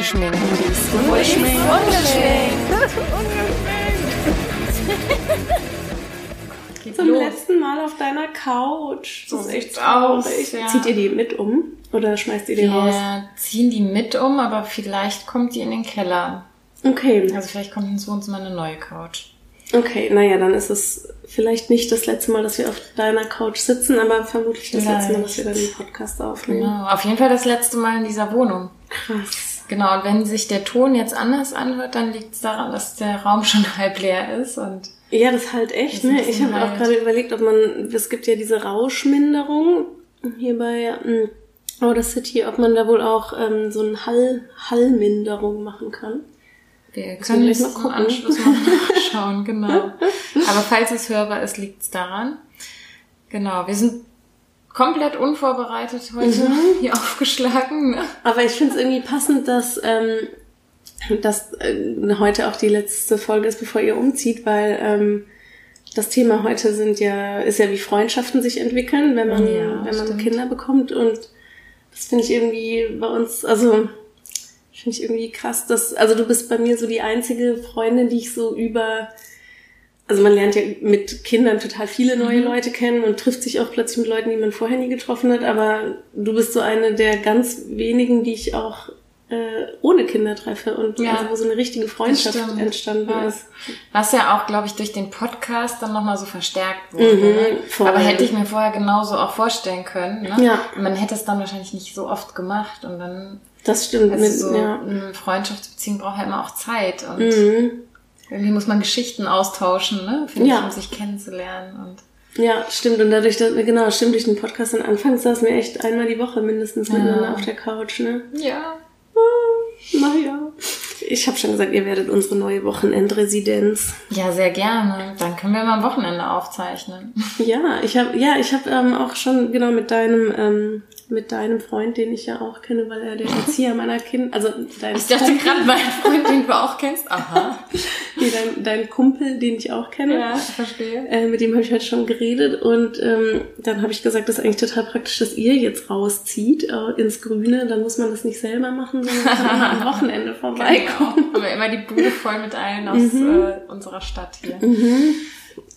Ungeschminkt. Ungeschminkt. Zum los. letzten Mal auf deiner Couch. Das So ist echt sieht's aus, traurig. ja. Zieht ihr die mit um? Oder schmeißt ihr die raus? Wir ziehen die mit um, aber vielleicht kommt die in den Keller. Okay. Also vielleicht kommt ins Wohnzimmer eine neue Couch. Okay, naja, dann ist es vielleicht nicht das letzte Mal, dass wir auf deiner Couch sitzen, aber vermutlich das letzte Mal, dass wir dann den Podcast aufnehmen. Genau. Auf jeden Fall das letzte Mal in dieser Wohnung. Krass. Genau, und wenn sich der Ton jetzt anders anhört, dann liegt es daran, dass der Raum schon halb leer ist und Ja, das halt echt, Das ne? Ich habe auch gerade überlegt, ob man, es gibt ja diese Rauschminderung hier bei ähm, Audacity, ob man da wohl auch ähm, so eine Hall, Hallminderung machen kann. wir können es mal im. Anschluss mal nachschauen, genau. Aber falls es hörbar ist, liegt es daran. Genau, wir sind komplett unvorbereitet heute Mhm. hier aufgeschlagen. Ne? Aber ich finde es irgendwie passend, dass, ähm, dass äh, heute auch die letzte Folge ist, bevor ihr umzieht, weil ähm, das Thema heute sind ja, ist ja wie Freundschaften sich entwickeln, wenn man, Ja, wenn man stimmt. Kinder bekommt. Und das finde ich irgendwie bei uns, also finde ich irgendwie krass, dass, also du bist bei mir so die einzige Freundin, die ich so über also man lernt ja mit Kindern total viele neue Leute kennen und trifft sich auch plötzlich mit Leuten, die man vorher nie getroffen hat. Aber du bist so eine der ganz wenigen, die ich auch äh, ohne Kinder treffe und Ja. also wo so eine richtige Freundschaft entstanden Ja. ist. Was ja auch, glaube ich, durch den Podcast dann nochmal so verstärkt wurde. Mhm, ne? voll. Aber hätte ich mir vorher genauso auch vorstellen können. Ne? Ja. Man hätte es dann wahrscheinlich nicht so oft gemacht und dann, Das stimmt. also mit, so ja. eine Freundschaftsbeziehung braucht ja immer auch Zeit und Mhm. Irgendwie muss man Geschichten austauschen, ne? Finde Ja. ich, um sich kennenzulernen und ja, stimmt. Und dadurch, dass, genau, stimmt, durch den Podcast dann anfangs saßen wir echt einmal die Woche mindestens miteinander auf der Couch, ne? ja. Naja. Ich habe schon gesagt, ihr werdet unsere neue Wochenendresidenz. Ja, sehr gerne. Dann können wir mal am Wochenende aufzeichnen. Ja, ich habe ja, ich habe ähm, auch schon genau mit deinem ähm, mit deinem Freund, den ich ja auch kenne, weil er der Erzieher meiner Kinder, also dein Ich dachte gerade, mein Freund, den du auch kennst. Aha. nee, dein, dein Kumpel, den ich auch kenne. Ja, verstehe. Äh, mit dem habe ich heute schon geredet und ähm, dann habe ich gesagt, das ist eigentlich total praktisch, dass ihr jetzt rauszieht äh, ins Grüne. Dann muss man das nicht selber machen, sondern kann am Wochenende vorbeikommen. Genau. Haben wir immer die Bude voll mit allen aus Mhm. äh, unserer Stadt hier.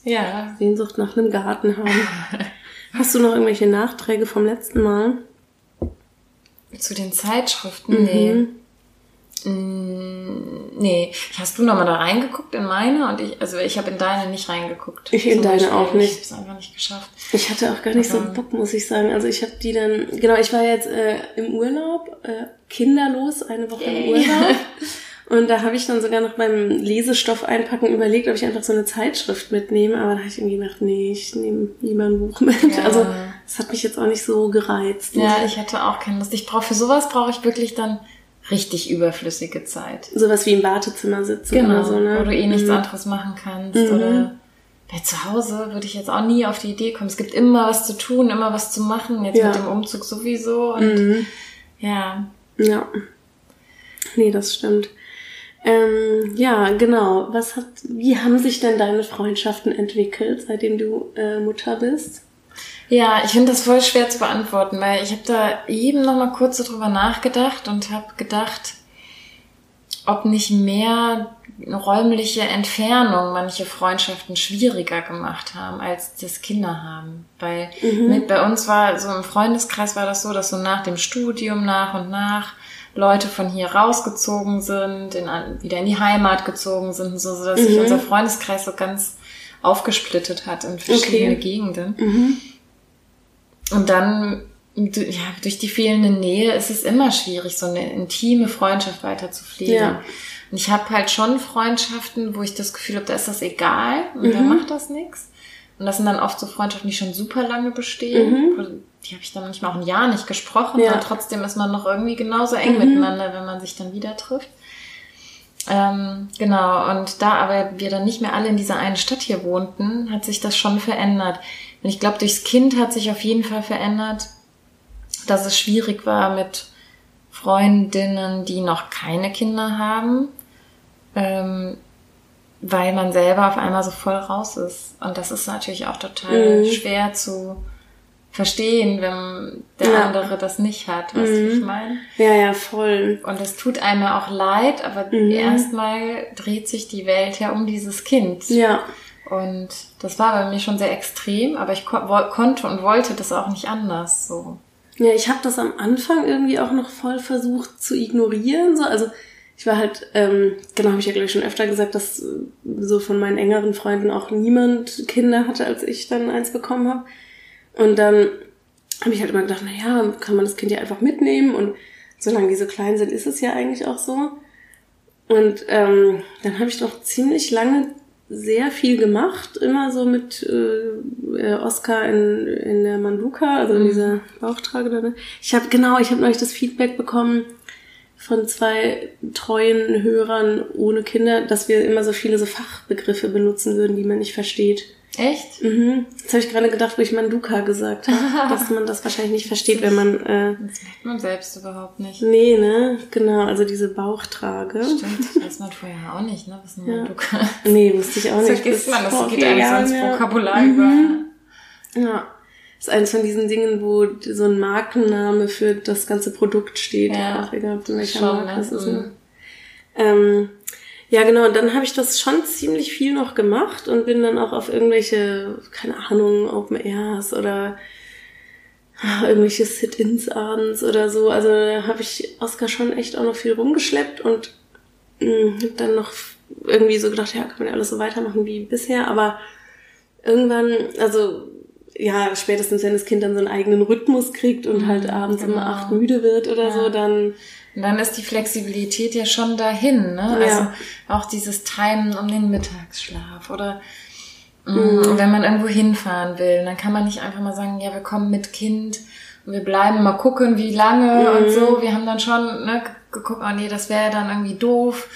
Ja. Sehnsucht nach einem Garten haben. Hast du noch irgendwelche Nachträge vom letzten Mal? Zu den Zeitschriften? Mhm. Nee. Mm, Nee. Hast du nochmal da reingeguckt in meine? Und ich, also ich habe in deine nicht reingeguckt. Ich in deine Beispiel. auch nicht. Ich habe es einfach nicht geschafft. Ich hatte auch gar nicht so Aber- Bock, muss ich sagen. Also ich habe die dann, genau, ich war jetzt äh, im Urlaub, äh, kinderlos, eine Woche im Yay. Urlaub. Und da habe ich dann sogar noch beim Lesestoff einpacken überlegt, ob ich einfach so eine Zeitschrift mitnehme. Aber da habe ich irgendwie gedacht, nee, ich nehme lieber ein Buch mit. Ja. Also das hat mich jetzt auch nicht so gereizt. Ja, ich hatte auch keine Lust. Ich brauche für sowas brauche ich wirklich dann richtig überflüssige Zeit. Sowas wie im Wartezimmer sitzen Genau, oder so, ne? wo du eh nichts Mhm. anderes machen kannst. Oder bei zu Hause würde ich jetzt auch nie auf die Idee kommen. Es gibt immer was zu tun, immer was zu machen. Jetzt Ja. mit dem Umzug sowieso. Und Mhm. ja, Ja. Nee, das stimmt. Ähm, ja, genau. Was hat, wie haben sich denn deine Freundschaften entwickelt, seitdem du äh, Mutter bist? Ja, ich finde das voll schwer zu beantworten, weil ich habe da eben noch mal kurz so drüber nachgedacht und habe gedacht, ob nicht mehr räumliche Entfernung manche Freundschaften schwieriger gemacht haben, als das Kinder haben. Weil mit, bei uns war so im Freundeskreis war das so, dass so nach dem Studium nach und nach Leute von hier rausgezogen sind, in, wieder in die Heimat gezogen sind, so so dass sich unser Freundeskreis so ganz aufgesplittet hat in verschiedene Okay. Gegenden. Und dann, ja, durch die fehlende Nähe ist es immer schwierig, so eine intime Freundschaft weiter zu pflegen. Ja. Und ich habe halt schon Freundschaften, wo ich das Gefühl habe, da ist das egal und da Mhm. macht das nichts. Und das sind dann oft so Freundschaften, die schon super lange bestehen. Wo- Die habe ich dann manchmal auch ein Jahr nicht gesprochen Mhm. Ja. Mhm. und trotzdem ist man noch irgendwie genauso eng miteinander, wenn man sich dann wieder trifft. Ähm, genau, und da aber wir dann nicht mehr alle in dieser einen Stadt hier wohnten, hat sich das schon verändert. Und ich glaube, durchs Kind hat sich auf jeden Fall verändert, dass es schwierig war mit Freundinnen, die noch keine Kinder haben, ähm, weil man selber auf einmal so voll raus ist. Und das ist natürlich auch total Mhm. schwer zu verstehen, wenn der Ja. andere das nicht hat, weißt du, wie ich meine? Ja, ja, voll. Und es tut einem ja auch leid, aber Mhm. erstmal dreht sich die Welt ja um dieses Kind. Ja. Und das war bei mir schon sehr extrem, aber ich ko konnte und wollte das auch nicht anders. So. Ja, ich habe das am Anfang irgendwie auch noch voll versucht zu ignorieren. So. Also ich war halt, ähm, genau, habe ich ja glaube ich schon öfter gesagt, dass äh, so von meinen engeren Freunden auch niemand Kinder hatte, als ich dann eins bekommen habe. Und dann habe ich halt immer gedacht, na ja, kann man das Kind ja einfach mitnehmen und solange die so klein sind, ist es ja eigentlich auch so. Und ähm, dann habe ich doch ziemlich lange sehr viel gemacht, immer so mit äh, äh, Oscar in, in der Manduka, also in dieser Bauchtrage. Ne? Ich habe genau, ich habe neulich das Feedback bekommen von zwei treuen Hörern ohne Kinder, dass wir immer so viele so Fachbegriffe benutzen würden, die man nicht versteht. Echt? Mhm. Jetzt habe ich gerade gedacht, wo ich Manduka gesagt habe, dass man das wahrscheinlich nicht versteht, wenn man äh, Das merkt man selbst überhaupt nicht. nee, ne, genau, also diese Bauchtrage. Stimmt, das weiß man vorher auch nicht, ne? Was Ja. man du kannst. Nee, wusste ich auch nicht. vergisst man, das geht eigentlich so ins ja. Vokabular Mhm. über. Ja. Das ist eines von diesen Dingen, wo so ein Markenname für das ganze Produkt steht. Ja. Auch egal, welcher Schon, Marke ne? das ist. Mhm. Ne? Ähm, ja, genau. Und dann habe ich das schon ziemlich viel noch gemacht und bin dann auch auf irgendwelche, keine Ahnung, Open Airs oder irgendwelche Sit-ins abends oder so. Also da habe ich Oscar schon echt auch noch viel rumgeschleppt und mh, hab dann noch irgendwie so gedacht, ja, kann man ja alles so weitermachen wie bisher, aber irgendwann, also ja, spätestens wenn das Kind dann so einen eigenen Rhythmus kriegt und halt abends genau. immer acht müde wird oder Ja. so, dann Und dann ist die Flexibilität ja schon dahin, ne? Ja. Also auch dieses Timen um den Mittagsschlaf oder Mhm. mm, wenn man irgendwo hinfahren will, dann kann man nicht einfach mal sagen, ja, wir kommen mit Kind und wir bleiben mal gucken, wie lange Mhm. und so. Wir haben dann schon ne, geguckt, oh nee, das wäre dann irgendwie doof.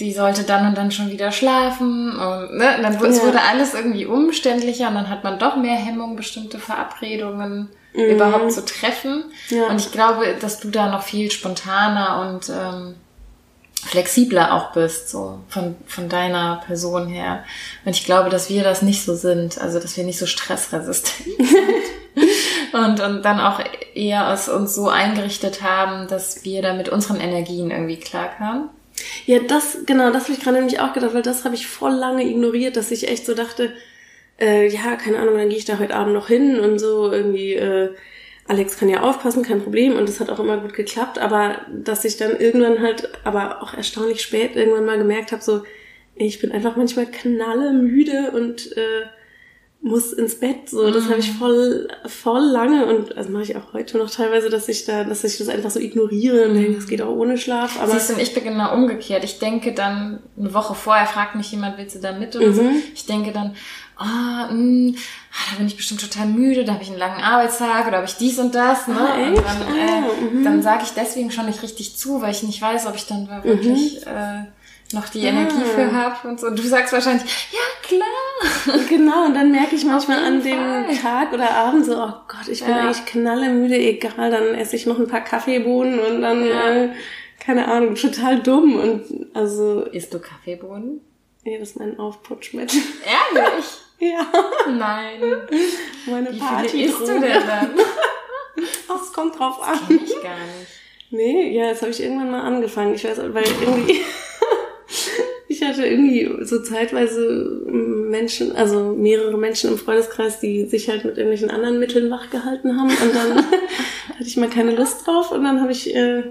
Die sollte dann und dann schon wieder schlafen. Und, ne, dann wurde, es Ja. wurde alles irgendwie umständlicher und dann hat man doch mehr Hemmung, bestimmte Verabredungen Mhm. überhaupt zu treffen. Ja. Und ich glaube, dass du da noch viel spontaner und ähm, flexibler auch bist, so von, von deiner Person her. Und ich glaube, dass wir das nicht so sind, also dass wir nicht so stressresistent sind. Und, und dann auch eher es uns so eingerichtet haben, dass wir da mit unseren Energien irgendwie klarkamen. Ja, das, genau, das habe ich gerade nämlich auch gedacht, weil das habe ich voll lange ignoriert, dass ich echt so dachte, äh, ja, keine Ahnung, dann gehe ich da heute Abend noch hin und so irgendwie, äh, Alex kann ja aufpassen, kein Problem und das hat auch immer gut geklappt, aber dass ich dann irgendwann halt, aber auch erstaunlich spät irgendwann mal gemerkt habe, so, ich bin einfach manchmal knalle müde und äh, muss ins Bett. So, das habe ich voll, voll lange und also mache ich auch heute noch teilweise, dass ich da, dass ich das einfach so ignoriere und denke, es geht auch ohne Schlaf. Aber Siehst du, ich bin genau umgekehrt. Ich denke dann, eine Woche vorher fragt mich jemand, willst du da mit oder so? Mhm. Ich denke dann, ah, mh, ah, da bin ich bestimmt total müde, da habe ich einen langen Arbeitstag oder habe ich dies und das. Ne? Ah, und dann, Ah, äh, dann sage ich deswegen schon nicht richtig zu, weil ich nicht weiß, ob ich dann da wirklich Mhm. äh, noch die Ah. Energie für habe und so. Und du sagst wahrscheinlich, ja. Genau, und dann merke ich manchmal an jeden dem Fall. Tag oder Abend so, oh Gott, ich bin Ja. eigentlich knallemüde, egal, dann esse ich noch ein paar Kaffeebohnen und dann, Ja. äh, keine Ahnung, total dumm und also, Isst du Kaffeebohnen? nee, das ist mein Aufputschmittel. Ehrlich? ja, Nein. meine Wie Party. viele isst du denn dann? Das kommt drauf an. Kenn ich gar nicht. Nee, ja, das habe ich irgendwann mal angefangen. Ich weiß, weil irgendwie hatte irgendwie so zeitweise Menschen, also mehrere Menschen im Freundeskreis, die sich halt mit irgendwelchen anderen Mitteln wach gehalten haben und dann hatte ich mal keine Lust drauf und dann habe ich, äh.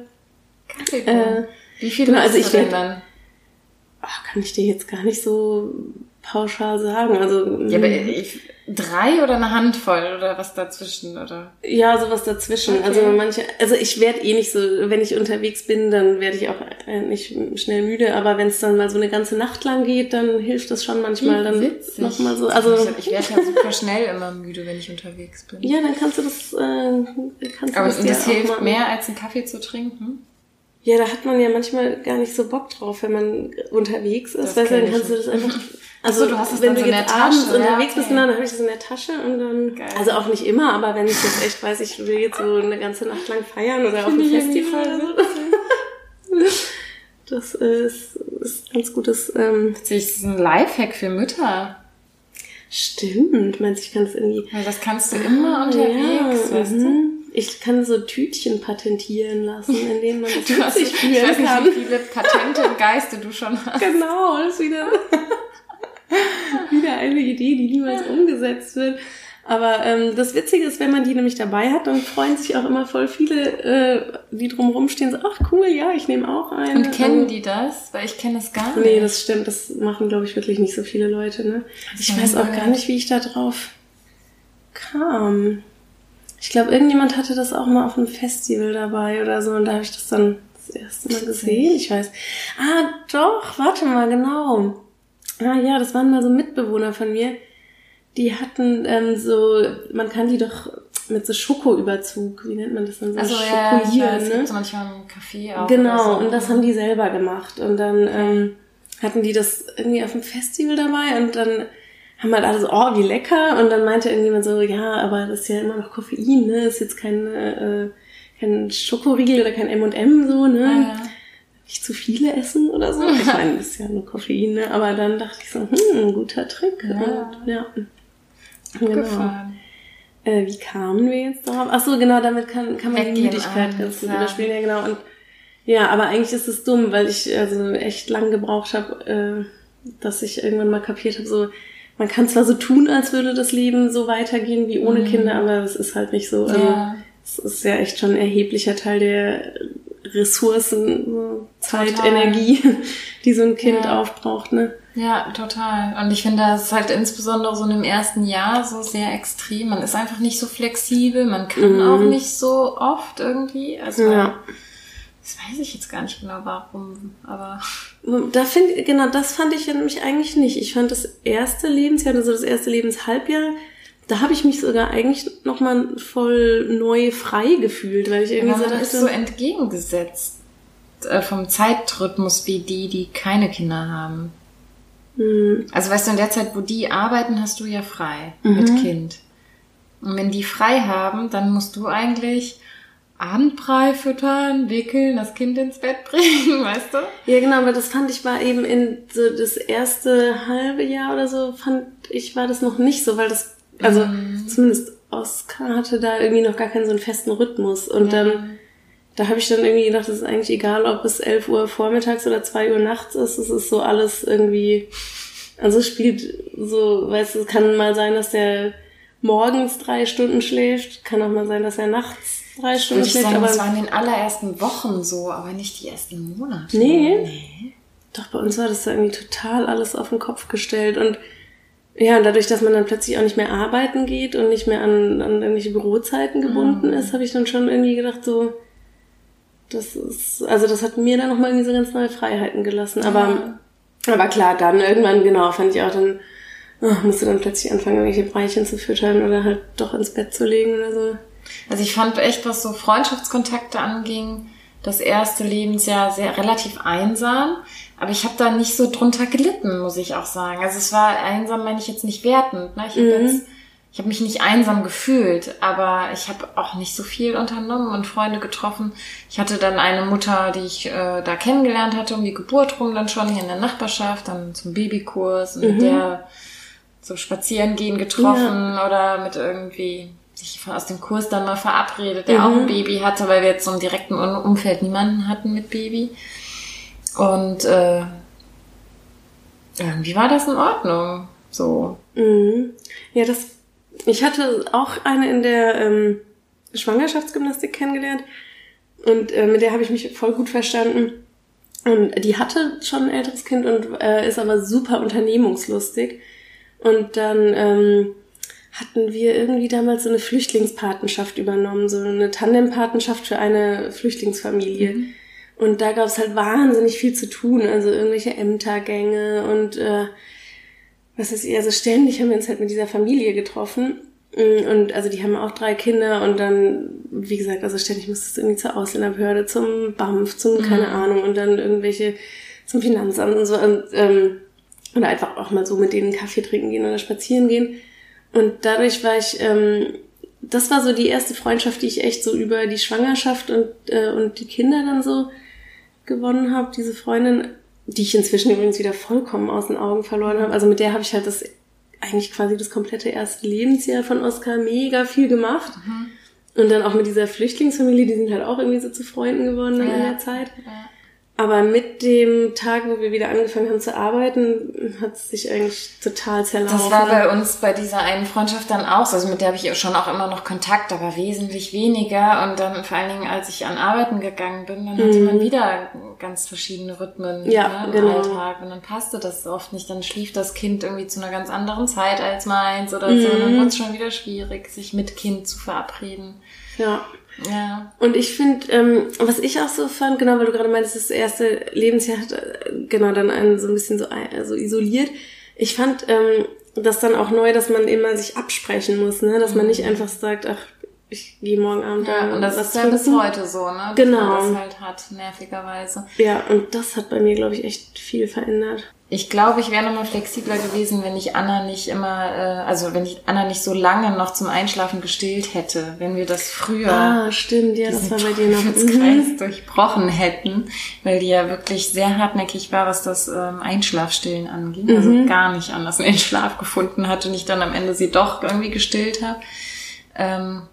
Äh, Wie viel genau, also ich denn dann? ach, kann ich dir jetzt gar nicht so pauschal sagen. Also Ja, aber ich, drei oder eine Handvoll oder was dazwischen, oder? Ja, sowas dazwischen. Okay. Also manche, also ich werde eh nicht so, wenn ich unterwegs bin, dann werde ich auch äh, nicht schnell müde, aber wenn es dann mal so eine ganze Nacht lang geht, dann hilft das schon manchmal dann Witzig. nochmal so. Also ich, werde ja super schnell immer müde, wenn ich unterwegs bin. ja, dann kannst du das, äh, kannst du aber das, und das auch hilft mehr als einen Kaffee zu trinken? Ja, da hat man ja manchmal gar nicht so Bock drauf, wenn man unterwegs ist. Das Weißt du, dann kannst du das einfach. Ach so, du hast es wenn du so in jetzt der abends Tasche, ja, unterwegs bist, okay. dann habe ich das in der Tasche und dann. Geil. Also auch nicht immer, aber wenn ich jetzt echt weiß, ich will jetzt so eine ganze Nacht lang feiern oder auf irgendwie Festival oder so. Das ist, ist ganz gutes. Ähm, Das ist ein Lifehack für Mütter. Stimmt, meinst du, ich kann das irgendwie. Weil das kannst du immer ah, unterwegs, ja, weißt du? Mhm. Ich kann so Tütchen patentieren lassen, in denen man das du hast, fühlen ich weiß nicht, wie viele Patente im Geiste du schon hast. Genau, das ist wieder, wieder eine Idee, die niemals umgesetzt wird. Aber ähm, das Witzige ist, wenn man die nämlich dabei hat, dann freuen sich auch immer voll viele, äh, die drumherum stehen, so, ach cool, ja, ich nehme auch eine. Und kennen die das? Weil ich kenne das gar nicht. Nee, das stimmt, das machen, glaube ich, wirklich nicht so viele Leute. Ne? Ich weiß auch gar nicht, wie ich da drauf kam. Ich glaube, irgendjemand hatte das auch mal auf einem Festival dabei oder so und da habe ich das dann das erste Mal gesehen. Ich weiß. Ah, doch, warte mal, genau. Ah ja, das waren mal so Mitbewohner von mir die hatten ähm, so, man kann die doch mit so Schokoüberzug, wie nennt man das dann so? Also ja, ne? Gibt manchmal im Café auch. Genau, so. und das haben die selber gemacht. Und dann ähm, hatten die das irgendwie auf dem Festival dabei und dann haben halt alle so, oh, wie lecker. Und dann meinte irgendjemand so, ja, aber das ist ja immer noch Koffein, ne? Ist jetzt kein, äh, kein Schokoriegel oder kein M&M so, ne? Ja, ja. Nicht zu viele essen oder so. Ich meine, das ist ja nur Koffein, ne? Aber dann dachte ich so, hm, guter Trick. Ja. Und, ja. Genau. Äh, wie kamen wir jetzt darauf? Ach so, genau, damit kann, kann man die Müdigkeit ganz gut ja. überspielen. Ja, genau. Und ja, aber eigentlich ist es dumm, weil ich also echt lang gebraucht habe, äh, dass ich irgendwann mal kapiert habe, so man kann zwar so tun, als würde das Leben so weitergehen wie ohne mhm. Kinder, aber es ist halt nicht so. Also, ja. Es ist ja echt schon ein erheblicher Teil der Ressourcen, so Zeit, Total. Energie, die so ein Kind ja. aufbraucht, ne? Ja, total. Und ich finde, das halt insbesondere so in dem ersten Jahr so sehr extrem. Man ist einfach nicht so flexibel, man kann mhm. auch nicht so oft irgendwie. Also ja. das weiß ich jetzt gar nicht genau warum, aber. Da finde genau, das fand ich nämlich eigentlich nicht. Ich fand das erste Lebensjahr, also das erste Lebenshalbjahr, da habe ich mich sogar eigentlich nochmal voll neu frei gefühlt, weil ich irgendwie ja, so dachte. ist so entgegengesetzt äh, vom Zeitrhythmus wie die, die keine Kinder haben. Mhm. Also weißt du, in der Zeit, wo die arbeiten, hast du ja frei mhm. mit Kind. Und wenn die frei haben, dann musst du eigentlich Abendbrei füttern, wickeln, das Kind ins Bett bringen, weißt du? Ja, genau, aber das fand ich war eben in so das erste halbe Jahr oder so, fand ich, war das noch nicht so, weil das, also mhm. zumindest Oscar hatte da irgendwie noch gar keinen so einen festen Rhythmus. Und ja. dann da habe ich dann irgendwie gedacht, es ist eigentlich egal, ob es 11 Uhr vormittags oder 2 Uhr nachts ist. Es ist so alles irgendwie, also es spielt so, weißt du, es kann mal sein, dass der morgens drei Stunden schläft, kann auch mal sein, dass er nachts drei Stunden schläft. Sagen, aber das war in den allerersten Wochen so, aber nicht die ersten Monate. Nee. nee. Doch, bei uns war das da irgendwie total alles auf den Kopf gestellt und ja, und dadurch, dass man dann plötzlich auch nicht mehr arbeiten geht und nicht mehr an, an irgendwelche Bürozeiten gebunden mhm. ist, habe ich dann schon irgendwie gedacht, so, das ist, also das hat mir dann nochmal irgendwie so ganz neue Freiheiten gelassen. Aber, ja. aber klar, dann irgendwann, genau, fand ich auch dann, oh, musste dann plötzlich anfangen, irgendwelche Breilchen zu füttern oder halt doch ins Bett zu legen oder so. Also ich fand echt, was so Freundschaftskontakte anging, das erste Lebensjahr sehr relativ einsam. Aber ich habe da nicht so drunter gelitten, muss ich auch sagen. Also es war einsam, meine ich jetzt nicht wertend. Ne? Ich habe mhm. jetzt ich habe mich nicht einsam gefühlt, aber ich habe auch nicht so viel unternommen und Freunde getroffen. Ich hatte dann eine Mutter, die ich äh, da kennengelernt hatte, um die Geburt rum dann schon hier in der Nachbarschaft, dann zum Babykurs und mhm. mit der so spazieren gehen getroffen ja. oder mit irgendwie sich aus dem Kurs dann mal verabredet, der mhm. auch ein Baby hatte, weil wir jetzt so im direkten Umfeld niemanden hatten mit Baby. Und äh, irgendwie war das in Ordnung. So. Mhm. Ja, das ich hatte auch eine in der ähm, Schwangerschaftsgymnastik kennengelernt und äh, mit der habe ich mich voll gut verstanden. Und die hatte schon ein älteres Kind und äh, ist aber super unternehmungslustig. Und dann ähm, hatten wir irgendwie damals so eine Flüchtlingspatenschaft übernommen, so eine Tandempatenschaft für eine Flüchtlingsfamilie. Mhm. Und da gab es halt wahnsinnig viel zu tun, also irgendwelche Ämtergänge und äh, was ist also ständig haben wir uns halt mit dieser Familie getroffen. Mm, und also die haben auch drei Kinder und dann, wie gesagt, also ständig musstest du irgendwie zur Ausländerbehörde, zum BAMF, zum, mhm. keine Ahnung, und dann irgendwelche zum Finanzamt und so. Und, ähm, oder einfach auch mal so mit denen Kaffee trinken gehen oder spazieren gehen. Und dadurch war ich, ähm, das war so die erste Freundschaft, die ich echt so über die Schwangerschaft und, äh, und die Kinder dann so gewonnen habe. Diese Freundin die ich inzwischen übrigens wieder vollkommen aus den Augen verloren habe. Also mit der habe ich halt das eigentlich quasi das komplette erste Lebensjahr von Oscar mega viel gemacht. Mhm. Und dann auch mit dieser Flüchtlingsfamilie, die sind halt auch irgendwie so zu Freunden geworden ja. in der Zeit. Ja. Aber mit dem Tag, wo wir wieder angefangen haben zu arbeiten, hat es sich eigentlich total zerlaufen. Das war bei uns bei dieser einen Freundschaft dann auch so. Also mit der habe ich schon auch immer noch Kontakt, aber wesentlich weniger. Und dann vor allen Dingen, als ich an Arbeiten gegangen bin, dann hatte mhm. man wieder ganz verschiedene Rhythmen ja, ne, im genau. Alltag. Und dann passte das oft nicht. Dann schlief das Kind irgendwie zu einer ganz anderen Zeit als meins oder mhm. so. Und dann wurde es schon wieder schwierig, sich mit Kind zu verabreden. Ja. Ja. Und ich finde, ähm, was ich auch so fand, genau, weil du gerade meintest, das erste Lebensjahr hat äh, genau dann einen so ein bisschen so also isoliert. Ich fand ähm, das dann auch neu, dass man immer sich absprechen muss, ne? Dass man nicht mhm. einfach sagt, ach, ich gehe morgen Abend ja, da und das ist ja bis heute so, ne? Dass genau. man das halt hat, nervigerweise. Ja, und das hat bei mir, glaube ich, echt viel verändert. Ich glaube, ich wäre nochmal flexibler gewesen, wenn ich Anna nicht immer, äh, also wenn ich Anna nicht so lange noch zum Einschlafen gestillt hätte, wenn wir das früher ah, stimmt, ja, das war bei dir noch mhm. durchbrochen hätten, weil die ja wirklich sehr hartnäckig war, was das ähm, Einschlafstillen anging, also mhm. also gar nicht anders in den Schlaf gefunden hat und ich dann am Ende sie doch irgendwie gestillt habe. Ähm,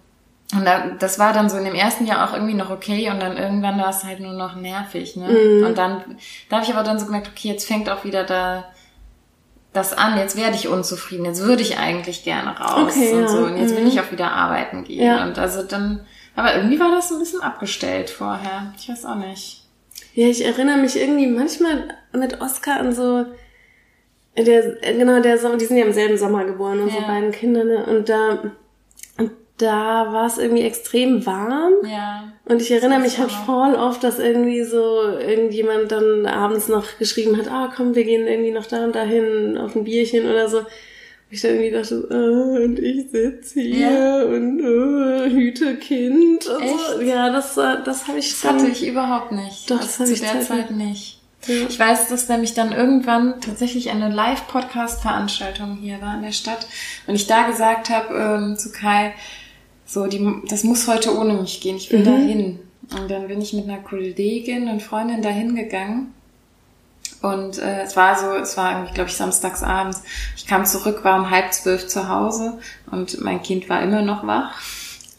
und da, das war dann so in dem ersten Jahr auch irgendwie noch okay und dann irgendwann war es halt nur noch nervig, ne? Mhm. Und dann, da habe ich aber dann so gemerkt, okay, jetzt fängt auch wieder da das an, jetzt werde ich unzufrieden, jetzt würde ich eigentlich gerne raus okay, und ja. so und jetzt mhm. will ich auch wieder arbeiten gehen. Ja. Und also dann, aber irgendwie war das ein bisschen abgestellt vorher. Ich weiß auch nicht. Ja, ich erinnere mich irgendwie manchmal mit Oscar an so, der, genau, der Sommer, die sind ja im selben Sommer geboren, unsere ja. beiden Kinder, ne? Und da, da war es irgendwie extrem warm. Ja. Und ich erinnere mich halt voll oft, dass irgendwie so irgendjemand dann abends noch geschrieben hat, ah komm, wir gehen irgendwie noch da und dahin auf ein Bierchen oder so. Und ich dann irgendwie dachte, ah, und ich sitze hier ja. und oh, hüte Kind und Echt? so. Ja, das, das habe ich Das dann, hatte ich überhaupt nicht. Doch, also das hatte ich zu der Zeit nicht. Ja. Ich weiß, dass nämlich dann irgendwann tatsächlich eine Live-Podcast-Veranstaltung hier war in der Stadt und ich da gesagt habe ähm, zu Kai, so, die, das muss heute ohne mich gehen, ich will mhm. dahin. Und dann bin ich mit einer Kollegin und Freundin dahin gegangen. Und äh, es war so, es war irgendwie, glaube ich, samstags abends. Ich kam zurück, war um halb zwölf zu Hause und mein Kind war immer noch wach.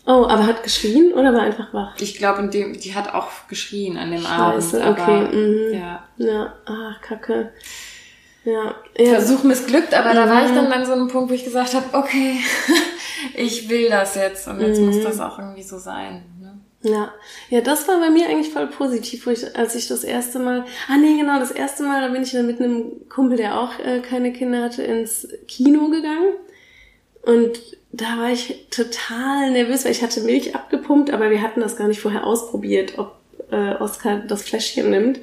Oh, aber hat geschrien oder war einfach wach? Ich glaube, die hat auch geschrien an dem Scheiße, Abend. Aber, okay. Mhm. Ja. Ja, ach, kacke. Ja. ja. Versuch missglückt, aber mhm. da war ich dann an so einem Punkt, wo ich gesagt habe, okay, ich will das jetzt und jetzt mhm. muss das auch irgendwie so sein. Ne? Ja, ja, das war bei mir eigentlich voll positiv, wo ich, als ich das erste Mal, ah nee, genau, das erste Mal, da bin ich dann mit einem Kumpel, der auch äh, keine Kinder hatte, ins Kino gegangen und da war ich total nervös, weil ich hatte Milch abgepumpt, aber wir hatten das gar nicht vorher ausprobiert, ob äh, Oskar das Fläschchen nimmt.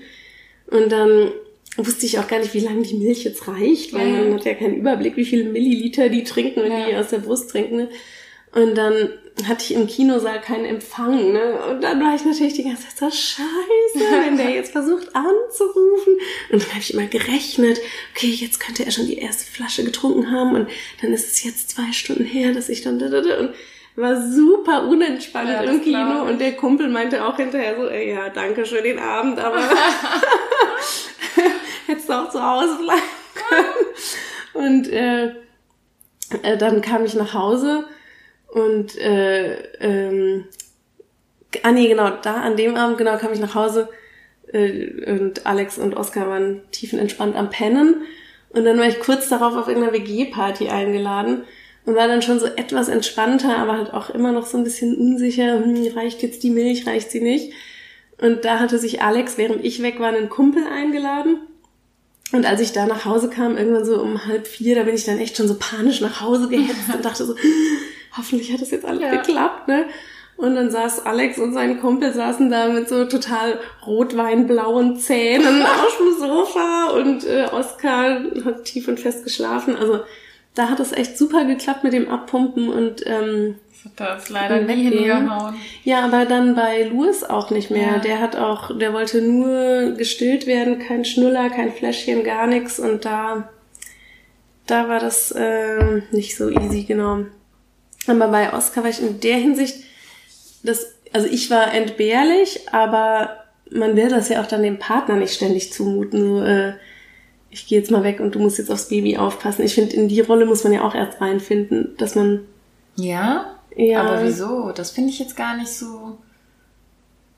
Und dann wusste ich auch gar nicht, wie lange die Milch jetzt reicht, weil man hat ja keinen Überblick, wie viele Milliliter die trinken und ja. die aus der Brust trinken. Ne? Und dann hatte ich im Kinosaal keinen Empfang, ne? Und dann war ich natürlich die ganze Zeit so scheiße, wenn der jetzt versucht anzurufen. Und dann habe ich immer gerechnet, okay, jetzt könnte er schon die erste Flasche getrunken haben und dann ist es jetzt zwei Stunden her, dass ich dann und war super unentspannt ja, im Kino und der Kumpel meinte auch hinterher so, ey, ja, danke für den Abend, aber hättest du auch zu Hause bleiben können. Und äh, äh, dann kam ich nach Hause und äh, ähm, ah nee, genau, da an dem Abend, genau, kam ich nach Hause äh, und Alex und Oskar waren tiefenentspannt am Pennen. Und dann war ich kurz darauf auf irgendeiner WG-Party eingeladen und war dann schon so etwas entspannter, aber halt auch immer noch so ein bisschen unsicher, hm, reicht jetzt die Milch, reicht sie nicht. Und da hatte sich Alex, während ich weg war, einen Kumpel eingeladen. Und als ich da nach Hause kam, irgendwann so um halb vier, da bin ich dann echt schon so panisch nach Hause gehetzt und dachte so, hoffentlich hat das jetzt alles ja. geklappt, ne? Und dann saß Alex und sein Kumpel saßen da mit so total rotweinblauen Zähnen auf dem Sofa und äh, Oskar hat tief und fest geschlafen. Also da hat es echt super geklappt mit dem Abpumpen und ähm, das hat leider nie hingehauen. Ja, aber dann bei Louis auch nicht mehr. Ja. Der hat auch, der wollte nur gestillt werden, kein Schnuller, kein Fläschchen, gar nichts. Und da, da war das äh, nicht so easy, genau. Aber bei Oscar war ich in der Hinsicht, das, also ich war entbehrlich, aber man will das ja auch dann dem Partner nicht ständig zumuten. So, äh, ich gehe jetzt mal weg und du musst jetzt aufs Baby aufpassen. Ich finde, in die Rolle muss man ja auch erst reinfinden, dass man. Ja? Ja. Aber wieso? Das finde ich jetzt gar nicht so.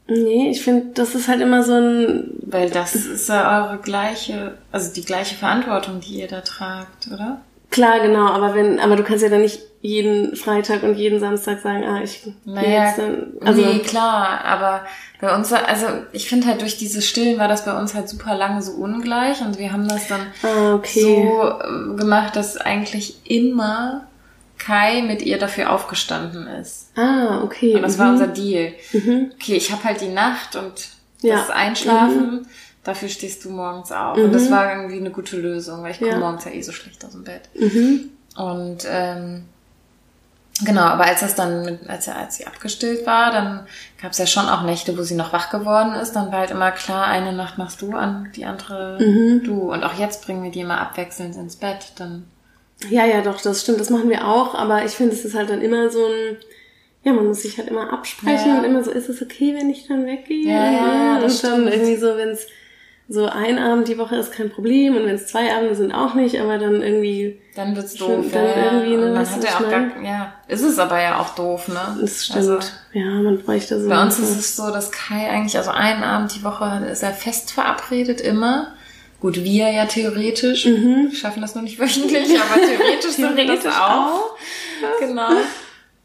Nee, ich finde, das ist halt immer so ein. Weil das ist ja eure gleiche, also die gleiche Verantwortung, die ihr da tragt, oder? Klar, genau, aber wenn, aber du kannst ja dann nicht jeden Freitag und jeden Samstag sagen, ah, ich Naja, jetzt dann. Also, nee, klar, aber bei uns war, also ich finde halt durch dieses Stillen war das bei uns halt super lange so ungleich und wir haben das dann ah, okay. so äh, gemacht, dass eigentlich immer Kai mit ihr dafür aufgestanden ist. ah, okay. Und das war mhm. unser Deal. Mhm. Okay, ich habe halt die Nacht und Ja. das Einschlafen, dafür stehst du morgens auf. Und das war irgendwie eine gute Lösung, weil ich komme Ja. morgens ja eh so schlecht aus dem Bett. Mhm. Und ähm, genau, aber als das dann, mit, als, als sie abgestillt war, dann gab es ja schon auch Nächte, wo sie noch wach geworden ist. Dann war halt immer klar, eine Nacht machst du an, die andere Mhm. du. Und auch jetzt bringen wir die immer abwechselnd ins Bett. Dann Ja, ja, doch, das stimmt, das machen wir auch, aber ich finde, es ist halt dann immer so ein, ja, man muss sich halt immer absprechen Ja. und immer so, ist es okay, wenn ich dann weggehe? Ja, ja, ja, das und dann stimmt. irgendwie so, wenn es so ein Abend die Woche ist, kein Problem und wenn es zwei Abende sind, auch nicht, aber dann irgendwie, dann wird's doof. dann ja, irgendwie, ne, man hat ja auch gar, ja, ist es aber ja auch doof, ne? das stimmt. Also, ja, man bräuchte so. Bei uns ist es so, dass Kai eigentlich, also einen Abend die Woche ist er fest verabredet, immer. Gut, wir ja theoretisch. Wir schaffen das nur nicht wöchentlich, aber theoretisch sind wir das Mhm. Theoretisch auch. Genau.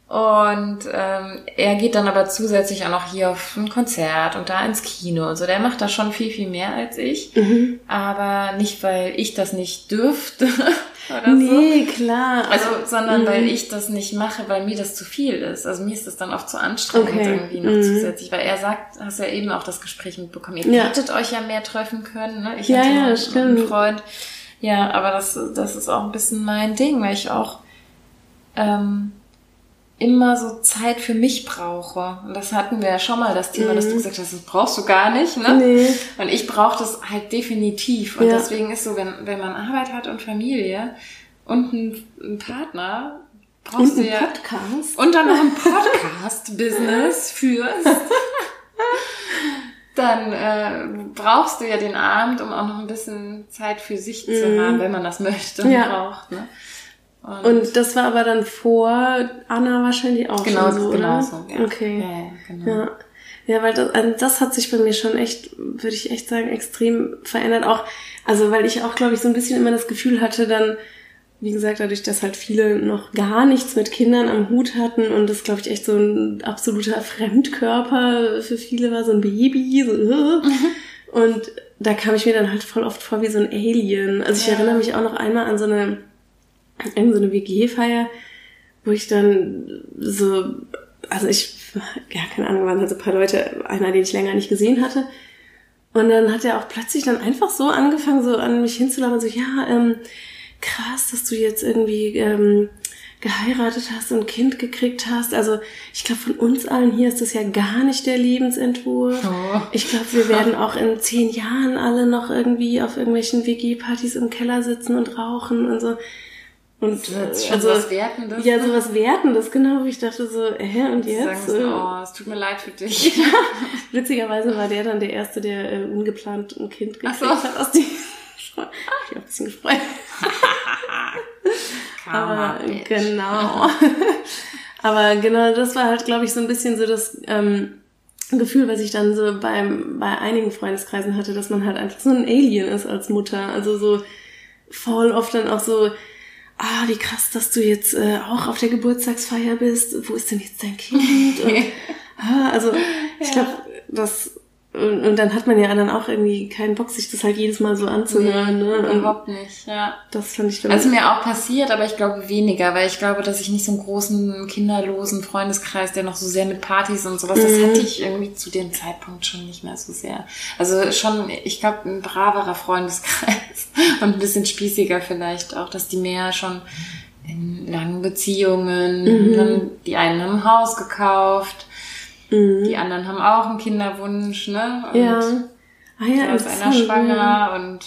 Und ähm, er geht dann aber zusätzlich auch noch hier auf ein Konzert und da ins Kino und so. Der macht da schon viel, viel mehr als ich. Mhm. Aber nicht, weil ich das nicht dürfte oder so. Nee, klar. Also, sondern Mhm. weil ich das nicht mache, weil mir das zu viel ist. Also mir ist das dann oft zu anstrengend Okay. irgendwie noch Mhm. zusätzlich. Weil er sagt, hast ja eben auch das Gespräch mitbekommen, ihr Ja. hättet euch ja mehr treffen können, ne? Ich Ja, hatte ja, noch einen stimmt. Freund. Ja, aber das, das ist auch ein bisschen mein Ding, weil ich auch ähm, immer so Zeit für mich brauche. Und das hatten wir ja schon mal, das Thema, dass du gesagt hast, das brauchst du gar nicht, ne? Mhm. nee. Und ich brauche das halt definitiv. Und Ja. deswegen ist so, wenn, wenn man Arbeit hat und Familie und einen, einen Partner, brauchst Und du ja. Podcast. Und dann noch ein Podcast-Business führst. Dann äh, brauchst du ja den Abend, um auch noch ein bisschen Zeit für sich zu haben, wenn man das möchte und Mhm. Ja. braucht. Ne? Und, Und das war aber dann vor Anna wahrscheinlich auch genau, schon so, genau oder? so. Ja. Okay. Ja, ja, genau. Ja. Ja, weil das, also das hat sich bei mir schon echt, würde ich echt sagen, extrem verändert. Auch, also weil ich auch, glaube ich, so ein bisschen immer das Gefühl hatte, dann, wie gesagt, dadurch, dass halt viele noch gar nichts mit Kindern am Hut hatten und das, glaube ich, echt so ein absoluter Fremdkörper für viele war, so ein Baby. So, äh. und da kam ich mir dann halt voll oft vor wie so ein Alien. Also ich Ja. erinnere mich auch noch einmal an so eine, irgend so eine WG-Feier, wo ich dann so, also ich, ja, keine Ahnung, waren halt so ein paar Leute, einer, den ich länger nicht gesehen hatte. Und dann hat er auch plötzlich dann einfach so angefangen, so an mich hinzulaufen, so, ja, ähm, krass, dass du jetzt irgendwie ähm, geheiratet hast und ein Kind gekriegt hast. Also ich glaube, von uns allen hier ist das ja gar nicht der Lebensentwurf. Oh. Ich glaube, wir werden auch in zehn Jahren alle noch irgendwie auf irgendwelchen WG-Partys im Keller sitzen und rauchen und so. Und ist äh, schon also, was Wertendes. ja, sowas Wertendes, genau, wo ich dachte so, hä, und jetzt? sagen so, Äh, oh, es tut mir leid für dich. Witzigerweise war der dann der Erste, der äh, ungeplant ein Kind gekriegt Ach so. hat aus dem Ich auch ein bisschen gefreut. Karma, Aber bitch. genau. Aber genau, das war halt, glaube ich, so ein bisschen so das ähm, Gefühl, was ich dann so beim, bei einigen Freundeskreisen hatte, dass man halt einfach so ein Alien ist als Mutter. Also so voll oft dann auch so, ah, wie krass, dass du jetzt äh, auch auf der Geburtstagsfeier bist. Wo ist denn jetzt dein Kind? Und, ah, also ich glaube, das und, und dann hat man ja dann auch irgendwie keinen Bock, sich das halt jedes Mal so anzuhören. Ne? Und Überhaupt nicht, ja. das fand ich dann Also mir auch passiert, aber ich glaube weniger, weil ich glaube, dass ich nicht so einen großen kinderlosen Freundeskreis, der noch so sehr mit Partys und sowas, das hatte ich irgendwie zu dem Zeitpunkt schon nicht mehr so sehr. Also schon, ich glaube, ein braverer Freundeskreis und ein bisschen spießiger vielleicht auch, dass die mehr schon in langen Beziehungen, dann die einen haben ein Haus gekauft, die anderen haben auch einen Kinderwunsch, ne? Und ja. Ah ja, ist einer schwanger und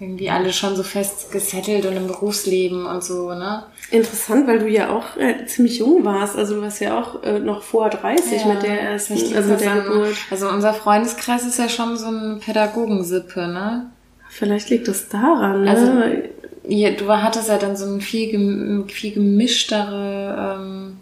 irgendwie alle schon so fest gesettelt und im Berufsleben und so, ne? Interessant, weil du ja auch äh, ziemlich jung warst. Also du warst ja auch äh, noch vor 30 mit der ersten, also mit der Geburt. Also unser Freundeskreis ist ja schon so eine Pädagogensippe, ne? Vielleicht liegt das daran, ne? Also, ja, du hattest ja dann so ein viel, gem viel gemischtere. Ähm,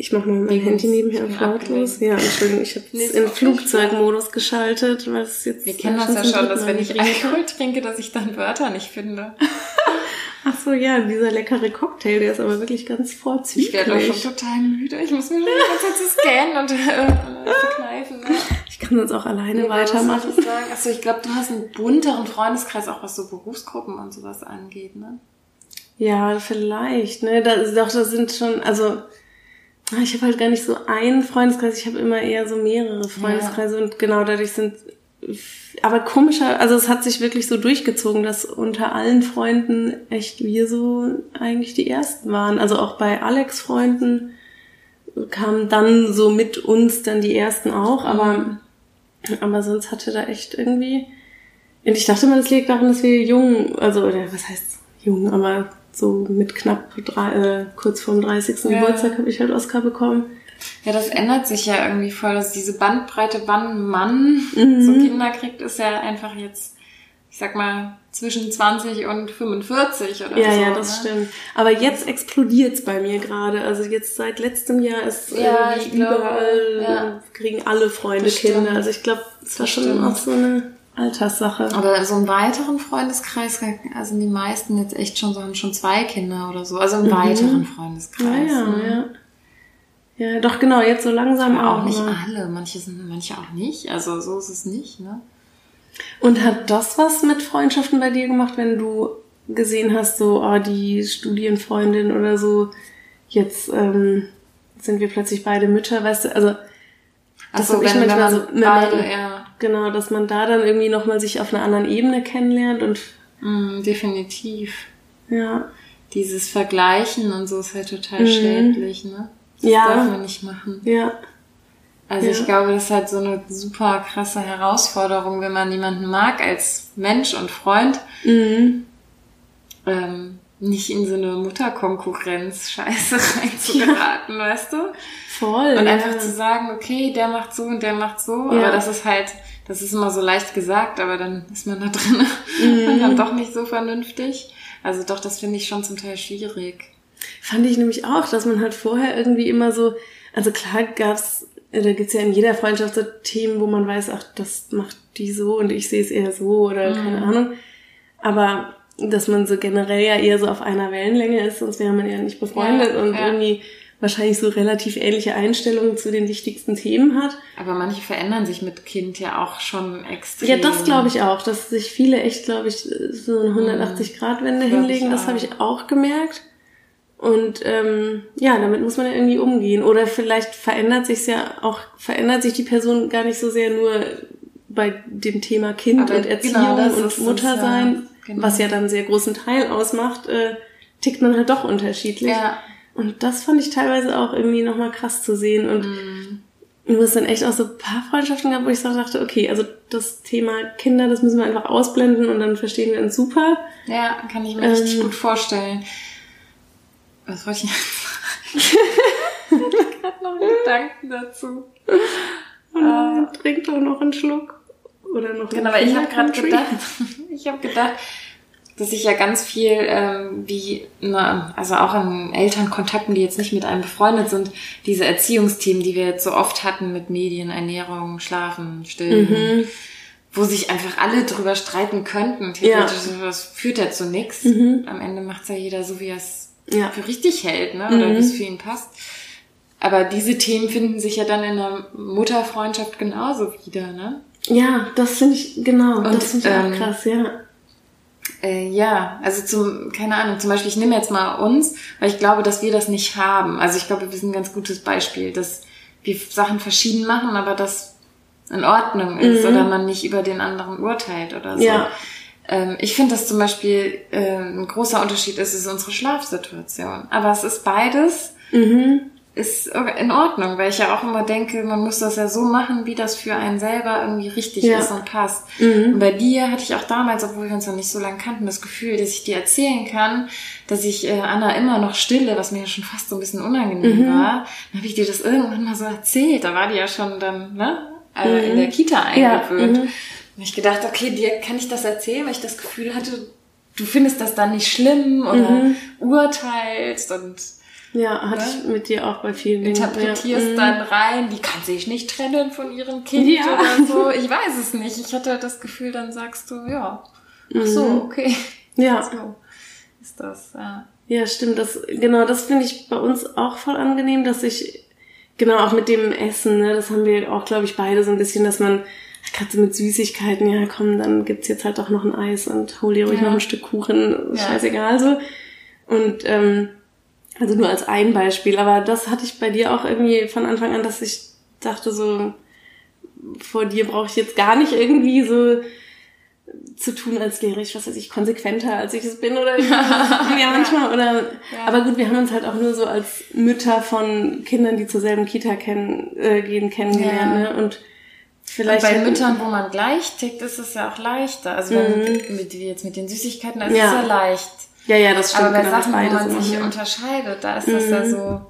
ich mach mal mein Handy nebenher auf lautlos. Ja, Entschuldigung, ich habe es in Flugzeugmodus geschaltet, weil es jetzt. wir kennen das ja schon, dass wenn ich. Alkohol trinke, dass ich dann Wörter nicht finde. Ach so, ja, dieser leckere Cocktail, der ist aber wirklich ganz Ich vorzüglich. werde auch schon total müde. Ich muss mir schon die ganze Zeit so scannen und äh, verkneifen. Ne? Ich kann sonst auch alleine was weitermachen. ich sagen? Achso, ich glaube, du hast einen bunteren Freundeskreis, auch was so Berufsgruppen und sowas angeht, ne? Ja, vielleicht, ne? Da, doch, da sind schon, also ich habe halt gar nicht so einen Freundeskreis, ich habe immer eher so mehrere Freundeskreise und genau dadurch sind aber komischer, also es hat sich wirklich so durchgezogen, dass unter allen Freunden echt wir so eigentlich die ersten waren. Also auch bei Alex Freunden kamen dann so mit uns dann die ersten auch, aber aber sonst hatte da echt irgendwie und ich dachte immer, das liegt daran, dass wir jung, also oder was heißt jung, aber so mit knapp drei, äh, kurz vorm 30. Ja. Geburtstag habe ich halt Oscar bekommen. Ja, das ändert sich ja irgendwie voll, dass diese Bandbreite, wann man Mhm. so Kinder kriegt, ist ja einfach jetzt, ich sag mal, zwischen 20 und 45 oder Ja, so. ja, das ne? stimmt. Aber jetzt explodiert's bei mir gerade. Also jetzt seit letztem Jahr ist Ja, irgendwie ich glaube, überall ja. kriegen alle Freunde. Kinder. Also ich glaube, es war schon auch so eine Alterssache. Aber so einen weiteren Freundeskreis, also die meisten jetzt echt schon so haben schon zwei Kinder oder so. Also einen weiteren Freundeskreis. Mhm. Ja, ja, ne? ja. Ja, doch genau, jetzt so langsam Aber auch. auch nicht ne? alle, manche sind, manche auch nicht. Also so ist es nicht, ne? Und hat das was mit Freundschaften bei dir gemacht, wenn du gesehen hast, so, ah, die Studienfreundin oder so, jetzt ähm, sind wir plötzlich beide Mütter, weißt du, also das Achso, hab ich manchmal man so, beide, ja, genau, dass man da dann irgendwie nochmal sich auf einer anderen Ebene kennenlernt und mm, definitiv. ja. Dieses Vergleichen und so ist halt total Mhm. schädlich, ne? Das Ja. darf man nicht machen. Ja, Also Ja. ich glaube, das ist halt so eine super krasse Herausforderung, wenn man jemanden mag als Mensch und Freund, mhm. ähm, nicht in so eine Mutterkonkurrenz-Scheiße reinzugeraten, weißt du? voll. Und ja. einfach zu sagen, okay, der macht so und der macht so, Ja. aber das ist halt, das ist immer so leicht gesagt, aber dann ist man da drin Mhm. und dann doch nicht so vernünftig. Also doch, das finde ich schon zum Teil schwierig. Fand ich nämlich auch, dass man halt vorher irgendwie immer so, also klar gab's, da gibt's ja in jeder Freundschaft so Themen, wo man weiß, ach, das macht die so und ich sehe es eher so oder keine Ahnung. Aber dass man so generell ja eher so auf einer Wellenlänge ist, sonst wäre man ja nicht befreundet Ja, und ja. irgendwie wahrscheinlich so relativ ähnliche Einstellungen zu den wichtigsten Themen hat. Aber manche verändern sich mit Kind ja auch schon extrem. Ja, das glaube ich auch, dass sich viele echt, glaube ich, so eine 180-Grad-Wende Glaub hinlegen. Das habe ich auch gemerkt. Und ähm, ja, damit muss man ja irgendwie umgehen. Oder vielleicht verändert sich ja auch, verändert sich die Person gar nicht so sehr nur bei dem Thema Kind Aber und Erziehung genau, das ist und Muttersein, ja. Genau. was ja dann einen sehr großen Teil ausmacht, äh, tickt man halt doch unterschiedlich. Ja. Und das fand ich teilweise auch irgendwie nochmal krass zu sehen. Und Mhm. nur es dann echt auch so ein paar Freundschaften gab, wo ich so dachte, okay, also das Thema Kinder, das müssen wir einfach ausblenden und dann verstehen wir uns super. Ja, kann ich mir richtig Ähm. gut vorstellen. Was wollte ich jetzt sagen? Ich hatte noch einen Gedanken dazu. Und dann trink doch noch einen Schluck. Oder noch Genau, aber ich habe gerade gedacht, ich habe gedacht, dass ich ja ganz viel, ähm, wie, na, also auch in Elternkontakten, die jetzt nicht mit einem befreundet sind, diese Erziehungsthemen, die wir jetzt so oft hatten mit Medien, Ernährung, Schlafen, Stillen, wo sich einfach alle drüber streiten könnten. Theoretisch, das führt ja zu nichts. Am Ende macht's ja jeder so, wie er es Ja. für richtig hält, ne? oder wie es für ihn passt. Aber diese Themen finden sich ja dann in einer Mutterfreundschaft genauso wieder, ne? Ja, das finde ich, genau, Und, das finde ich ähm, auch krass, ja. Äh, ja, also zum, keine Ahnung, zum Beispiel, ich nehme jetzt mal uns, weil ich glaube, dass wir das nicht haben. Also ich glaube, wir sind ein ganz gutes Beispiel, dass wir Sachen verschieden machen, aber das in Ordnung ist oder man nicht über den anderen urteilt oder so. Mhm. Ja. Ähm, ich finde, dass zum Beispiel äh, ein großer Unterschied ist, ist unsere Schlafsituation. Aber es ist beides Mhm. Ist in Ordnung, weil ich ja auch immer denke, man muss das ja so machen, wie das für einen selber irgendwie richtig Ja. ist und passt. Mhm. Und bei dir hatte ich auch damals, obwohl wir uns noch nicht so lange kannten, das Gefühl, dass ich dir erzählen kann, dass ich äh, Anna immer noch stille, was mir ja schon fast so ein bisschen unangenehm Mhm. war. Dann habe ich dir das irgendwann mal so erzählt. Da war die ja schon dann ne, äh, in der Kita Ja, eingewöhnt. mhm. Und ich gedacht, okay, dir kann ich das erzählen, weil ich das Gefühl hatte, du findest das dann nicht schlimm oder mhm. urteilst und ja, hatte ja? ich mit dir auch bei vielen Dingen. Interpretierst ja. Mhm. dann rein, die kann sich nicht trennen von ihrem Kind ja. oder so. Ich weiß es nicht. Ich hatte das Gefühl, dann sagst du, ja, ach so, mhm. okay. Ja. So ist das, ja. Ja, stimmt. Das, genau, das finde ich bei uns auch voll angenehm, dass ich, genau, auch mit dem Essen, ne, das haben wir auch, glaube ich, beide so ein bisschen, dass man, gerade mit Süßigkeiten, ja komm, dann gibt's jetzt halt doch noch ein Eis und hol dir ruhig ja. noch ein Stück Kuchen, ja. scheißegal so. Und ähm, also nur als ein Beispiel, aber das hatte ich bei dir auch irgendwie von Anfang an, dass ich dachte so, vor dir brauche ich jetzt gar nicht irgendwie so zu tun, als wäre ich, was weiß ich, konsequenter, als ich es bin oder ja manchmal oder ja. aber gut, wir haben uns halt auch nur so als Mütter von Kindern, die zur selben Kita kennen, äh, gehen, kennengelernt, ja. ne? Und vielleicht und bei Müttern, wo man gleich tickt, ist es ja auch leichter. Also wenn mhm. mit jetzt mit den Süßigkeiten, das ja. ist ja leicht. Ja, ja, das stimmt. Aber bei genau, Sachen, wo man sich unterscheidet, da ist das ja mhm. so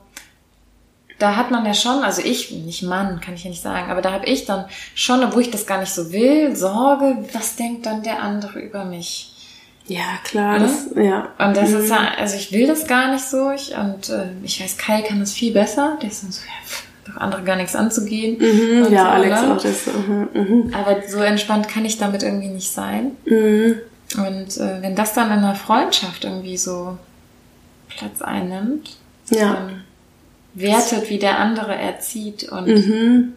da hat man ja schon, also ich, nicht Mann, kann ich ja nicht sagen, aber da habe ich dann schon, obwohl ich das gar nicht so will, Sorge, was denkt dann der andere über mich? Ja, klar, das, ja. Und das mhm. ist ja, also ich will das gar nicht so, ich, und äh, ich weiß, Kai kann das viel besser, der ist dann so, ja, doch andere gar nichts anzugehen. Mhm, ja, so, Alex ne? auch das. Mhm, mhm. Aber so entspannt kann ich damit irgendwie nicht sein. Mhm. Und äh, wenn das dann in einer Freundschaft irgendwie so Platz einnimmt, ja. dann wertet, wie der andere erzieht und mhm.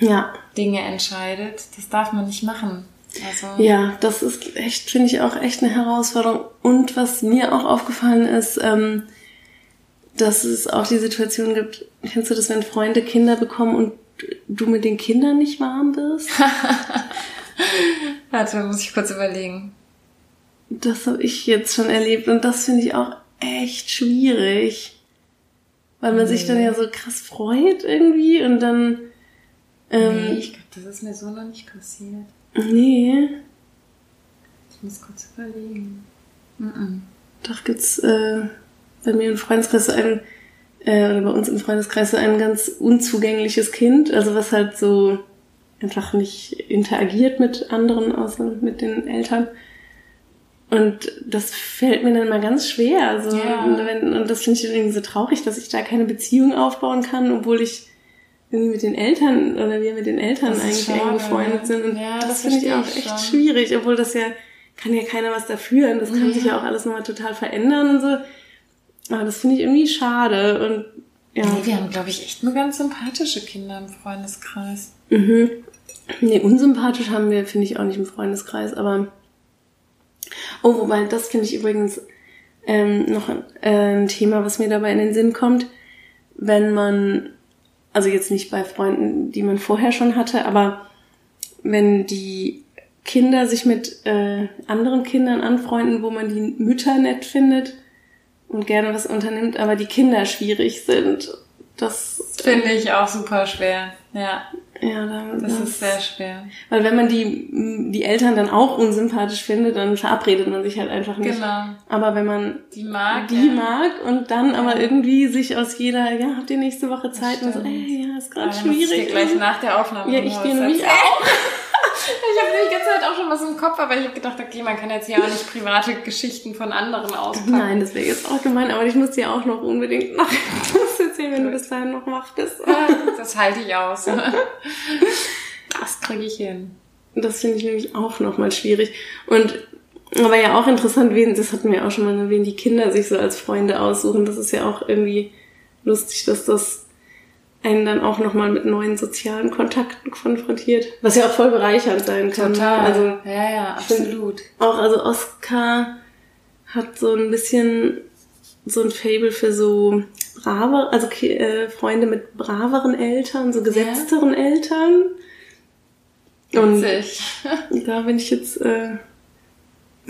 ja. Dinge entscheidet. Das darf man nicht machen. Also ja, das ist echt, finde ich auch echt eine Herausforderung. Und was mir auch aufgefallen ist, ähm, dass es auch die Situation gibt, kennst du das, wenn Freunde Kinder bekommen und du mit den Kindern nicht warm wirst? Warte, muss ich kurz überlegen. Das habe ich jetzt schon erlebt und das finde ich auch echt schwierig weil man nee. sich dann ja so krass freut irgendwie und dann. Ähm, nee, ich glaube, das ist mir so noch nicht passiert. Nee. Ich muss kurz überlegen. Mm -mm. Doch gibt's äh, bei mir im Freundeskreis ein, äh, oder bei uns im Freundeskreis so ein ganz unzugängliches Kind, also was halt so einfach nicht interagiert mit anderen, außer mit den Eltern. Und das fällt mir dann mal ganz schwer. Also, ja. und, wenn, und das finde ich irgendwie so traurig, dass ich da keine Beziehung aufbauen kann, obwohl ich irgendwie mit den Eltern oder wir mit den Eltern eigentlich eng befreundet sind. Und ja, das, das finde ich auch echt schon. schwierig, obwohl das ja kann ja keiner was dafür und das kann ja. sich ja auch alles nochmal total verändern und so. Aber das finde ich irgendwie schade und ja. Nee, wir haben, glaube ich, echt nur ganz sympathische Kinder im Freundeskreis. Mhm. Nee, unsympathisch haben wir, finde ich, auch nicht im Freundeskreis, aber Oh, wobei, das finde ich übrigens ähm, noch ein, äh, ein Thema, was mir dabei in den Sinn kommt, wenn man, also jetzt nicht bei Freunden, die man vorher schon hatte, aber wenn die Kinder sich mit äh, anderen Kindern anfreunden, wo man die Mütter nett findet und gerne was unternimmt, aber die Kinder schwierig sind. Das finde ich auch super schwer. Ja. Ja, dann, das, das ist sehr schwer. Weil wenn man die, die Eltern dann auch unsympathisch findet, dann verabredet man sich halt einfach nicht. Genau. Aber wenn man die mag, die ja. mag und dann ja. aber irgendwie sich aus jeder, ja, habt ihr nächste Woche Zeit und so, ey, ja, ist gerade schwierig. Ich gleich nach der Aufnahme. Ja, ich gehe nämlich auch. ich habe die ganze Zeit auch schon was im Kopf, aber ich habe gedacht, okay, man kann jetzt hier auch nicht private Geschichten von anderen auspacken. Nein, das wäre jetzt auch gemein, aber ich muss dir auch noch unbedingt noch was erzählen, wenn du bis dahin noch machtest. das halte ich aus. Das kriege ich hin. Das finde ich nämlich auch nochmal schwierig. Und aber ja auch interessant, wen, das hatten wir auch schon mal, wen die Kinder sich so als Freunde aussuchen. Das ist ja auch irgendwie lustig, dass das einen dann auch nochmal mit neuen sozialen Kontakten konfrontiert. Was ja auch voll bereichernd sein kann. Total. Also, ja, ja, absolut. Auch, also Oscar hat so ein bisschen so ein Fable für so brave, also äh, Freunde mit braveren Eltern, so gesetzteren ja. Eltern. Und Witzig. da bin ich jetzt, äh,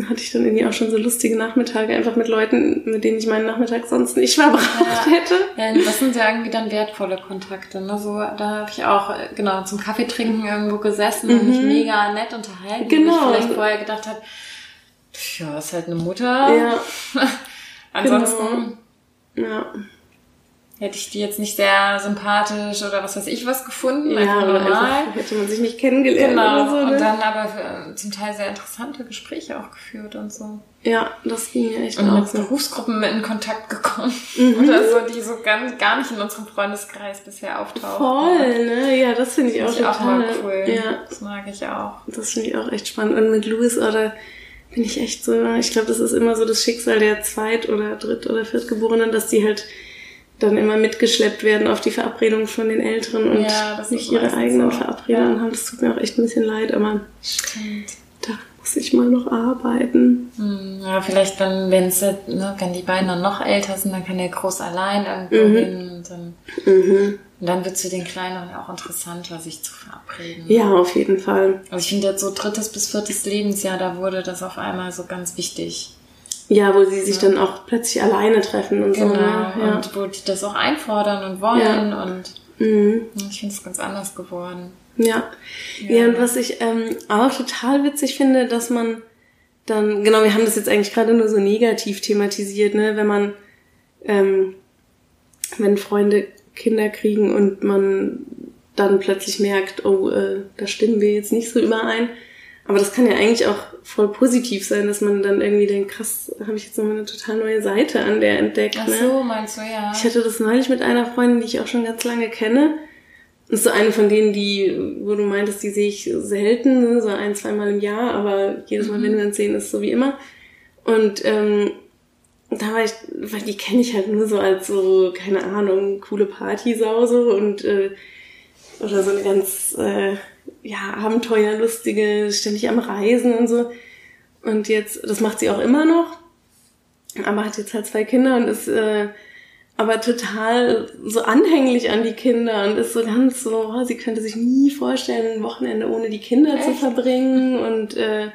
hatte ich dann irgendwie auch schon so lustige Nachmittage, einfach mit Leuten, mit denen ich meinen Nachmittag sonst nicht verbracht ja. hätte. Ja, das sind ja irgendwie dann wertvolle Kontakte. Ne? So, da habe ich auch, äh, genau, zum Kaffee trinken irgendwo gesessen mhm. und mich mhm. mega nett unterhalten. Genau. Wo ich vielleicht vorher gedacht habe, ja, ist halt eine Mutter. Ja. Ansonsten. Genau. Ja. Hätte ich die jetzt nicht sehr sympathisch oder was weiß ich was gefunden. Ja, einfach normal. einfach hätte man sich nicht kennengelernt Genau. oder so. Ne? Und dann aber äh, zum Teil sehr interessante Gespräche auch geführt und so. ja, das ging mir echt Und auch mit so. Berufsgruppen in Kontakt gekommen. Mhm. Oder so, die so ganz, gar nicht in unserem Freundeskreis bisher auftauchen. Voll, ne? Ja, das finde ich auch Finde ich auch total. mal cool. Ja, Das mag ich auch. das finde ich auch echt spannend. Und mit Louis, oder bin ich echt so, ich glaube, das ist immer so das Schicksal der Zweit- oder Dritt- oder Viertgeborenen, dass die halt dann immer mitgeschleppt werden auf die Verabredung von den Älteren und Ja, nicht ihre eigenen so. Verabredungen Ja. haben. Das tut mir auch echt ein bisschen leid, aber Stimmt. da muss ich mal noch arbeiten. Hm, ja, vielleicht dann, wenn's, jetzt, ne, wenn die beiden dann noch älter sind, dann kann der groß allein irgendwo Mhm. hin und dann, Mhm. und dann wird es für den Kleineren auch interessanter, sich zu verabreden. Ja, auf jeden Fall. Also ich finde jetzt so drittes bis viertes Lebensjahr, da wurde das auf einmal so ganz wichtig. Ja, wo sie sich dann auch plötzlich alleine treffen und so. Genau. Ne? Ja. Und wo die das auch einfordern und wollen und Mhm. ich finde es ganz anders geworden. Ja. ja. und was ich ähm, auch total witzig finde, dass man dann, genau, wir haben das jetzt eigentlich gerade nur so negativ thematisiert, ne, wenn man, ähm, wenn Freunde Kinder kriegen und man dann plötzlich merkt, oh, äh, da stimmen wir jetzt nicht so überein. Aber das kann ja eigentlich auch voll positiv sein, dass man dann irgendwie denkt, krass, habe ich jetzt nochmal eine total neue Seite an der entdeckt. Ach ne? so, meinst du, ja. Ich hatte das neulich mit einer Freundin, die ich auch schon ganz lange kenne. Das ist so eine von denen, die, wo du meintest, die sehe ich selten, ne, so ein, zweimal im Jahr, aber jedes Mal, wenn wir uns sehen, ist so wie immer. Und ähm, da war ich, weil die kenne ich halt nur so als so, keine Ahnung, coole Partysau so und äh, oder so eine ganz äh, ja, abenteuerlustige, ständig am Reisen und so. Und jetzt, das macht sie auch immer noch, aber hat jetzt halt zwei Kinder und ist äh, aber total so anhänglich an die Kinder und ist so ganz so, oh, sie könnte sich nie vorstellen, ein Wochenende ohne die Kinder zu Echt? verbringen und äh,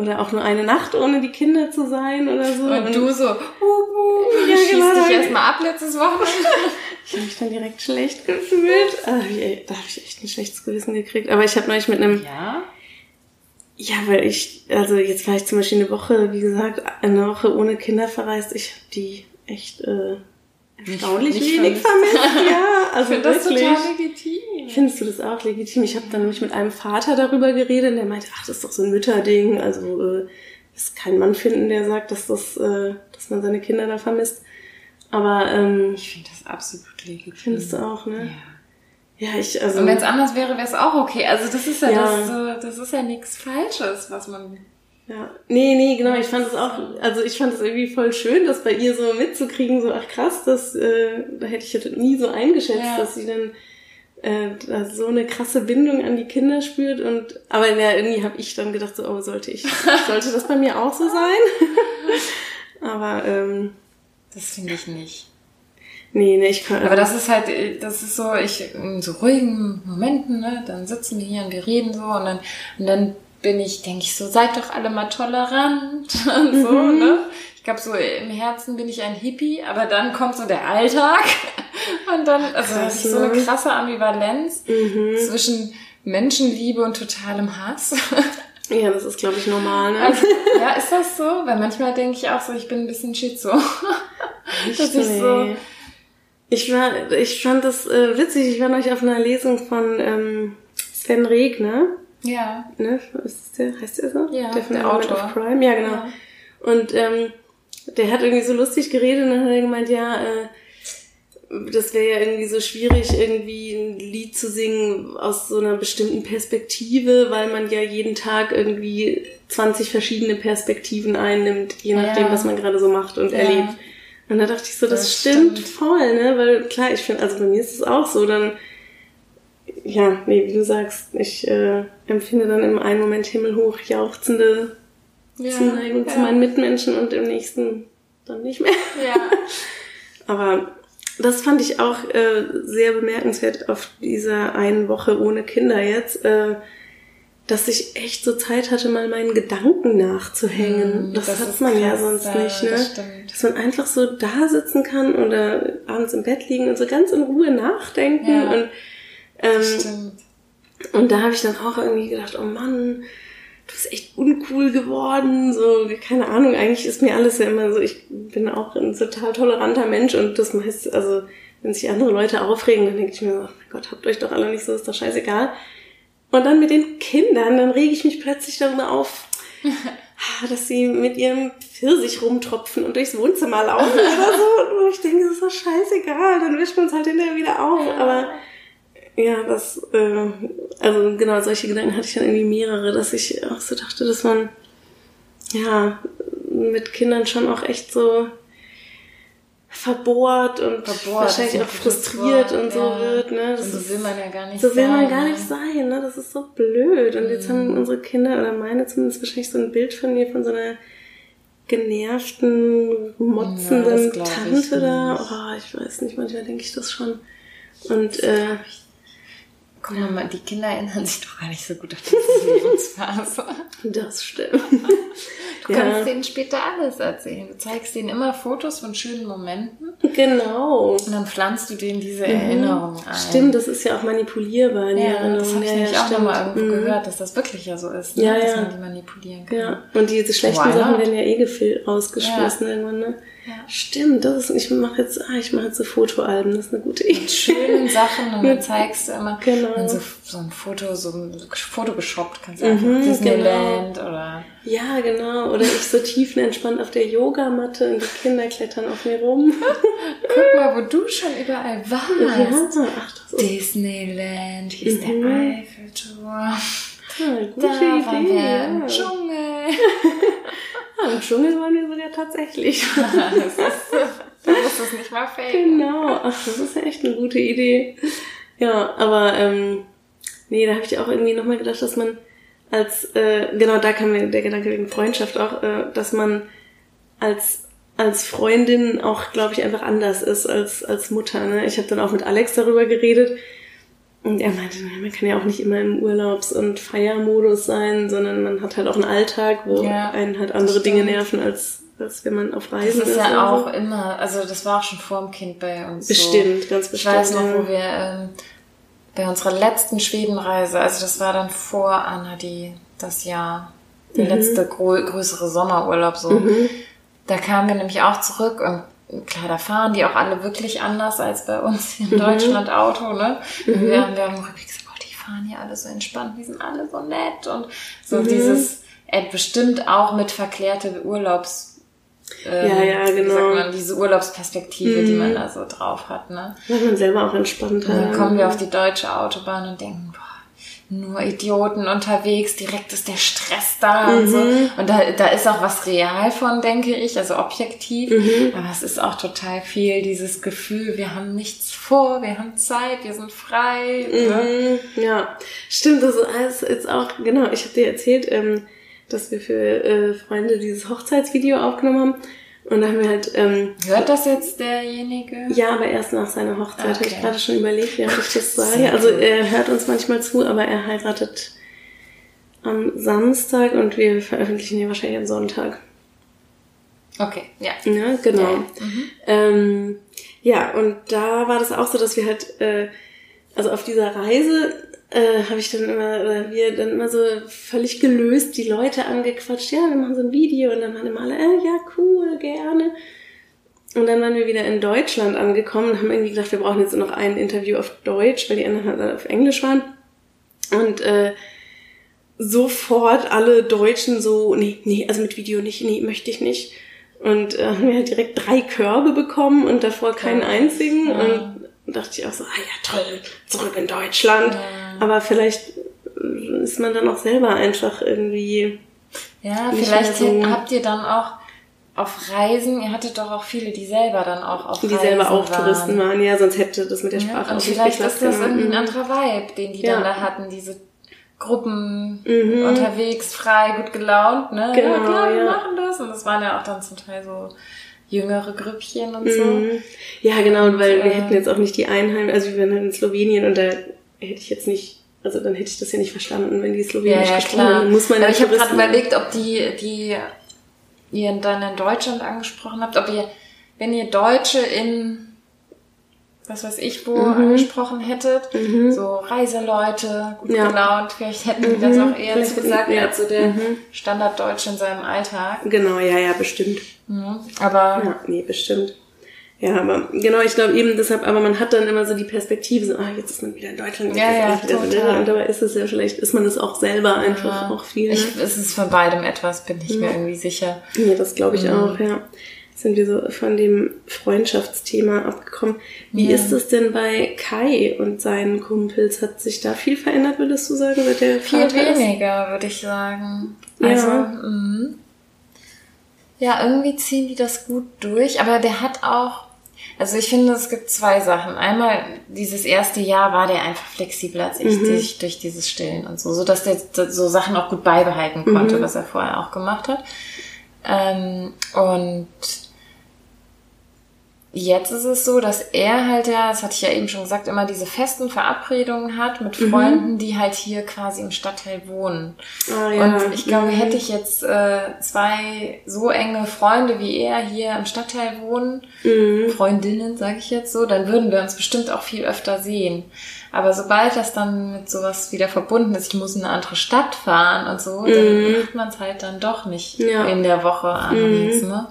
oder auch nur eine Nacht ohne die Kinder zu sein oder so. Und du so, uh, uh, Ja, schießt genau. dich erstmal ab letztes Wochenende. Ich habe mich dann direkt schlecht gefühlt. Ey, da habe ich echt ein schlechtes Gewissen gekriegt. Aber ich habe neulich mit einem, Ja? ja, weil ich, also jetzt war ich zum Beispiel eine Woche, wie gesagt, eine Woche ohne Kinder verreist. Ich habe die echt äh, erstaunlich nicht wenig vermisst. vermisst. Ja, Ich also finde das wirklich. total legitim. Findest du das auch legitim? Ich habe dann nämlich mit einem Vater darüber geredet und der meinte, ach, das ist doch so ein Mütterding. Also äh, ist kein Mann finden, der sagt, dass das, äh, dass man seine Kinder da vermisst. Aber ähm, Ich finde das absolut legitim. findest du auch, Ja. ne? Ja, ich also. Und wenn es anders wäre, wäre es auch okay. Also das ist ja, Ja. Das, so, das ist ja nichts Falsches, was man. Ja, nee, nee, genau. Ich fand es auch, also ich fand es irgendwie voll schön, das bei ihr so mitzukriegen, so ach krass, das, äh, da hätte ich ja nie so eingeschätzt, Ja. dass sie dann äh, da so eine krasse Bindung an die Kinder spürt und aber ja, irgendwie habe ich dann gedacht, so, oh, sollte ich, sollte das bei mir auch so sein? aber ähm, Das finde ich nicht. nee, nee, ich kann. Aber das ist halt, das ist so, ich in so ruhigen Momenten, ne, dann sitzen wir hier und wir reden so und dann, und dann bin ich, denke ich so, seid doch alle mal tolerant und so, Mhm. ne? Ich glaube, so im Herzen bin ich ein Hippie, aber dann kommt so der Alltag und dann, also Krass, so eine ne? krasse Ambivalenz mhm. zwischen Menschenliebe und totalem Hass. Ja, das ist, glaube ich, normal, ne? Also, ja, ist das so? Weil manchmal denke ich auch so, ich bin ein bisschen schizo. dass ich so. Ich war, ich fand das äh, witzig. Ich war neulich auf einer Lesung von ähm, Sven Regner. Ja. Ne? Ist das der, heißt der so? Ja, der von der Element Autor. of Crime. Ja, genau. Ja. Und ähm, der hat irgendwie so lustig geredet und dann hat er gemeint, ja, äh, das wäre ja irgendwie so schwierig, irgendwie ein Lied zu singen aus so einer bestimmten Perspektive, weil man ja jeden Tag irgendwie 20 verschiedene Perspektiven einnimmt, je nachdem, Ja. was man gerade so macht und Ja. erlebt. Und da dachte ich so, das, Das stimmt, stimmt. voll, ne? Weil klar, ich finde, also bei mir ist es auch so, dann, ja, nee, wie du sagst, ich äh, empfinde dann im einen Moment himmelhoch jauchzende Ja, Zuneigung ja. zu meinen Mitmenschen und im nächsten dann nicht mehr. Ja. Aber das fand ich auch äh, sehr bemerkenswert auf dieser einen Woche ohne Kinder jetzt, äh, dass ich echt so Zeit hatte, mal meinen Gedanken nachzuhängen. Mm, das, das hat man ja krass, sonst ja, nicht, ne? das. Dass man einfach so da sitzen kann oder abends im Bett liegen und so ganz in Ruhe nachdenken Ja. und ähm, Stimmt. Und da habe ich dann auch irgendwie gedacht, oh Mann, du bist echt uncool geworden, so, keine Ahnung, eigentlich ist mir alles ja immer so, ich bin auch ein total toleranter Mensch und das meist, also, wenn sich andere Leute aufregen, dann denke ich mir, oh mein Gott, habt euch doch alle nicht so, ist doch scheißegal. Und dann mit den Kindern, dann rege ich mich plötzlich darüber auf, dass sie mit ihrem Pfirsich rumtropfen und durchs Wohnzimmer laufen oder so. Und ich denke, das ist doch scheißegal, dann wischt man es halt hinterher wieder auf. Aber ja, das, äh, also genau, solche Gedanken hatte ich dann irgendwie mehrere, dass ich auch so dachte, dass man ja mit Kindern schon auch echt so verbohrt und verbohrt, wahrscheinlich auch frustriert und so ja. wird. Ne? Das und so will man ja gar nicht sein. So will man gar ne? nicht sein. Ne? Das ist so blöd. Und mhm. jetzt haben unsere Kinder, oder meine zumindest, wahrscheinlich so ein Bild von mir, von so einer genervten, motzenden ja, Tante da. Oh, ich weiß nicht, manchmal denke ich das schon. Und äh, Guck mal, die Kinder erinnern sich doch gar nicht so gut an diese Lebensphase. Das stimmt. Du ja. kannst denen später alles erzählen. Du zeigst denen immer Fotos von schönen Momenten. Genau. Und dann pflanzt du denen diese mhm. Erinnerungen ein. Stimmt, das ist ja auch manipulierbar. Die ja, Erinnerung. das habe ich ja, nämlich ja, auch nochmal irgendwo mhm. gehört, dass das wirklich ja so ist, ne? ja, dass man die manipulieren kann. Ja, und diese schlechten Sachen werden ja eh rausgeschmissen irgendwann, ne? Ja. Stimmt, das ist, ich mache jetzt, ah, ich mache jetzt so Fotoalben, das ist eine gute Idee. Mit schönen Sachen und dann zeigst du immer genau. so, so ein Foto, so ein Foto geshoppt, kannst du einfach mhm, Disneyland genau. oder. Ja, genau. Oder ich so tiefenentspannt auf der Yogamatte und die Kinder klettern auf mir rum. Guck mal, wo du schon überall warst. Ja, ach, das ist Disneyland, hier ist mhm. der Eiffelturm. Ja, gute da Idee. Waren wir im Dschungel. Ja, im Dschungel waren wir sogar tatsächlich. das ist, du musst es nicht mal faken. Genau, ach, das ist ja echt eine gute Idee. Ja, aber ähm, nee, da habe ich auch irgendwie nochmal gedacht, dass man als, äh, genau da kam mir der Gedanke wegen Freundschaft auch, äh, dass man als als Freundin auch, glaube ich, einfach anders ist als als Mutter. Ne? Ich habe dann auch mit Alex darüber geredet, und er meinte, man kann ja auch nicht immer im Urlaubs- und Feiermodus sein, sondern man hat halt auch einen Alltag, wo ja, einen halt andere Dinge nerven, als, als wenn man auf Reisen ist. Das ist ja auch so. immer, also das war auch schon vor dem Kind bei uns. Bestimmt, so. ganz bestimmt. Ich weiß noch, wo wir ähm, bei unserer letzten Schwedenreise, also das war dann vor Anna die das Jahr, die mhm. letzte größere Sommerurlaub so. Mhm. Da kamen wir nämlich auch zurück und klar, da fahren die auch alle wirklich anders als bei uns hier in mhm. Deutschland Auto, ne? Mhm. Wir haben, wir haben gesagt, oh, die fahren hier alle so entspannt, die sind alle so nett und so mhm. dieses, äh, bestimmt auch mit verklärte Urlaubs, ähm, ja, ja, genau. Wie sagt man, diese Urlaubsperspektive, mhm. die man da so drauf hat, ne? Weil man selber auch entspannt hat. Dann kommen wir auf die deutsche Autobahn und denken, boah, nur Idioten unterwegs, direkt ist der Stress da mhm. und so. Mhm. Und da, da ist auch was real von, denke ich, also objektiv. Mhm. Aber es ist auch total viel dieses Gefühl, wir haben nichts vor, wir haben Zeit, wir sind frei. Ne? Mhm. Ja, stimmt, das ist alles jetzt auch, genau, ich habe dir erzählt, ähm, dass wir für äh, Freunde dieses Hochzeitsvideo aufgenommen haben. Und da haben wir halt. Ähm, Hört das jetzt derjenige? Ja, aber erst nach seiner Hochzeit. Okay. Habe ich gerade schon überlegt, wie ich das sage. Also er hört uns manchmal zu, aber er heiratet am Samstag und wir veröffentlichen hier wahrscheinlich am Sonntag. Okay, ja. Ja, genau. Ja, mhm. ähm, ja, und da war das auch so, dass wir halt, äh, also auf dieser Reise äh, habe ich dann immer, oder wir dann immer so völlig gelöst die Leute angequatscht, ja, wir machen so ein Video und dann waren immer alle, äh, ja, cool, gerne. Und dann waren wir wieder in Deutschland angekommen und haben irgendwie gedacht, wir brauchen jetzt noch ein Interview auf Deutsch, weil die anderen halt auf Englisch waren. Und äh, sofort alle Deutschen so, nee, nee, also mit Video nicht, nee, möchte ich nicht. Und äh, haben wir halt direkt drei Körbe bekommen und davor keinen einzigen. Ja. Und dachte ich auch so, ah ja, toll, zurück in Deutschland. Ja. Aber vielleicht ist man dann auch selber einfach irgendwie. Ja, vielleicht so habt ihr dann auch auf Reisen, ihr hattet doch auch viele, die selber dann auch auf die Reisen selber auch waren. Touristen waren, ja, sonst hätte das mit der Sprache ja, und auch nicht Vielleicht ist das irgendwie ein anderer Vibe, den die ja. dann da hatten, diese Gruppen mhm. unterwegs, frei, gut gelaunt, ne? Genau, ja, klar, wir machen das. Und das waren ja auch dann zum Teil so jüngere Grüppchen und so. Mhm. Ja, genau, und, weil äh, wir hätten jetzt auch nicht die Einheim, also wir waren halt in Slowenien und da hätte ich jetzt nicht, also dann hätte ich das ja nicht verstanden, wenn die Slowenisch ja, ja, gesprochen haben. Muss man Aber ich habe gerade überlegt, ob die, die ihr dann in Deutschland angesprochen habt, ob ihr, wenn ihr Deutsche in was weiß ich, wo mhm. angesprochen hättet. Mhm. So Reiseleute, gut ja. gelaunt, vielleicht hätten die das auch eher zugesagt ja. als so der mhm. Standarddeutsche in seinem Alltag. Genau, ja, ja, bestimmt. Mhm. Aber. Ja, nee, bestimmt. Ja, aber genau, ich glaube eben deshalb, aber man hat dann immer so die Perspektive, so, ah, jetzt ist man wieder in Deutschland, ja, ja, wieder total. und dabei ist es ja vielleicht, ist man es auch selber einfach ja. auch viel. Ne? Ich, es ist von beidem etwas, bin ich ja. mir irgendwie sicher. Ja, das glaube ich mhm. auch, ja. Sind wir so von dem Freundschaftsthema abgekommen. Wie ja. ist es denn bei Kai und seinen Kumpels? Hat sich da viel verändert, würdest du sagen, seit der Viel Vater weniger, würde ich sagen. Also, ja. Mh. ja, irgendwie ziehen die das gut durch, aber der hat auch, also ich finde, es gibt zwei Sachen. Einmal, dieses erste Jahr war der einfach flexibler als ich mhm. durch, durch dieses Stillen und so, so dass der so Sachen auch gut beibehalten konnte, mhm. was er vorher auch gemacht hat. Ähm, und Jetzt ist es so, dass er halt ja, das hatte ich ja eben schon gesagt, immer diese festen Verabredungen hat mit mhm. Freunden, mhm. die halt hier quasi im Stadtteil wohnen. Oh, ja. Und ich glaube, mhm. hätte ich jetzt äh, zwei so enge Freunde wie er hier im Stadtteil wohnen, mhm. Freundinnen, sage ich jetzt so, dann würden wir uns bestimmt auch viel öfter sehen. Aber sobald das dann mit sowas wieder verbunden ist, ich muss in eine andere Stadt fahren und so, dann mhm. macht man es halt dann doch nicht ja. in der Woche abends, ne?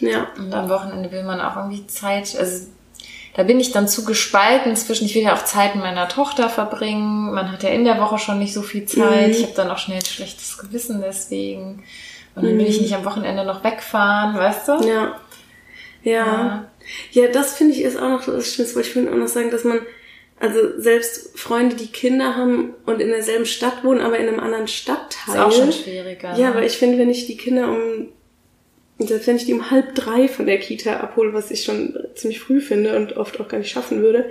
Ja. Und am Wochenende will man auch irgendwie Zeit, also da bin ich dann zu gespalten zwischen, ich will ja auch Zeit mit meiner Tochter verbringen, man hat ja in der Woche schon nicht so viel Zeit, mhm. ich habe dann auch schnell ein schlechtes Gewissen deswegen. Und dann will ich mhm. nicht am Wochenende noch wegfahren, weißt du? Ja. Ja. Ja, ja das finde ich ist auch noch das Schlimmste, weil ich will auch noch sagen, dass man, also selbst Freunde, die Kinder haben und in derselben Stadt wohnen, aber in einem anderen Stadtteil. Ist auch schon schwieriger. Ja, ne? weil ich finde, wenn ich die Kinder um und selbst wenn ich die um halb drei von der Kita abhole, was ich schon ziemlich früh finde und oft auch gar nicht schaffen würde,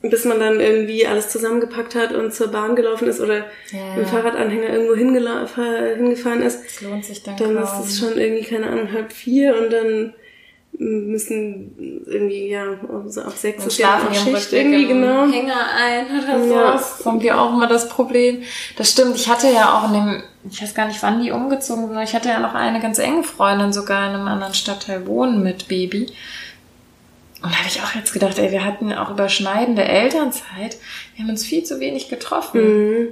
bis man dann irgendwie alles zusammengepackt hat und zur Bahn gelaufen ist oder ja. mit dem Fahrradanhänger irgendwo hingefahren ist, das lohnt sich dann, dann kaum. ist es schon irgendwie, keine Ahnung, halb vier und dann müssen irgendwie, ja, so ab sechs und schlafen Schicht irgendwie, genau. Hänger ein oder so. Ja. Das haben wir auch immer das Problem. Das stimmt. Ich hatte ja auch in dem, ich weiß gar nicht, wann die umgezogen sind, ich hatte ja noch eine ganz enge Freundin sogar in einem anderen Stadtteil wohnen mit Baby. Und da habe ich auch jetzt gedacht, ey, wir hatten auch überschneidende Elternzeit. Wir haben uns viel zu wenig getroffen. Mhm.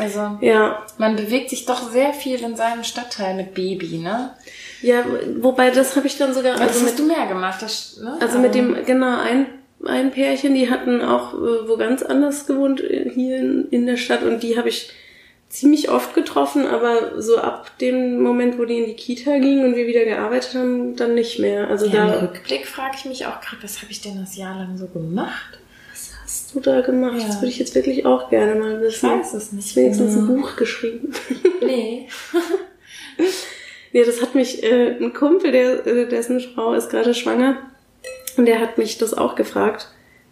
Also, ja. man bewegt sich doch sehr viel in seinem Stadtteil mit Baby, ne? Ja, wobei das habe ich dann sogar. Also das hast mit, du mehr gemacht, das, ne? Also mit dem, genau, ein, ein Pärchen, die hatten auch äh, wo ganz anders gewohnt äh, hier in, in der Stadt und die habe ich ziemlich oft getroffen, aber so ab dem Moment, wo die in die Kita gingen und wir wieder gearbeitet haben, dann nicht mehr. Also ja, da. Im Rückblick frage ich mich auch gerade, was habe ich denn das Jahr lang so gemacht? Hast du da gemacht? Ja. Das würde ich jetzt wirklich auch gerne mal wissen. Ich weiß es nicht. Wenigstens ein Buch geschrieben. Nee. Nee, das hat mich, äh, ein Kumpel, der, äh, dessen Frau ist gerade schwanger, und der hat mich das auch gefragt.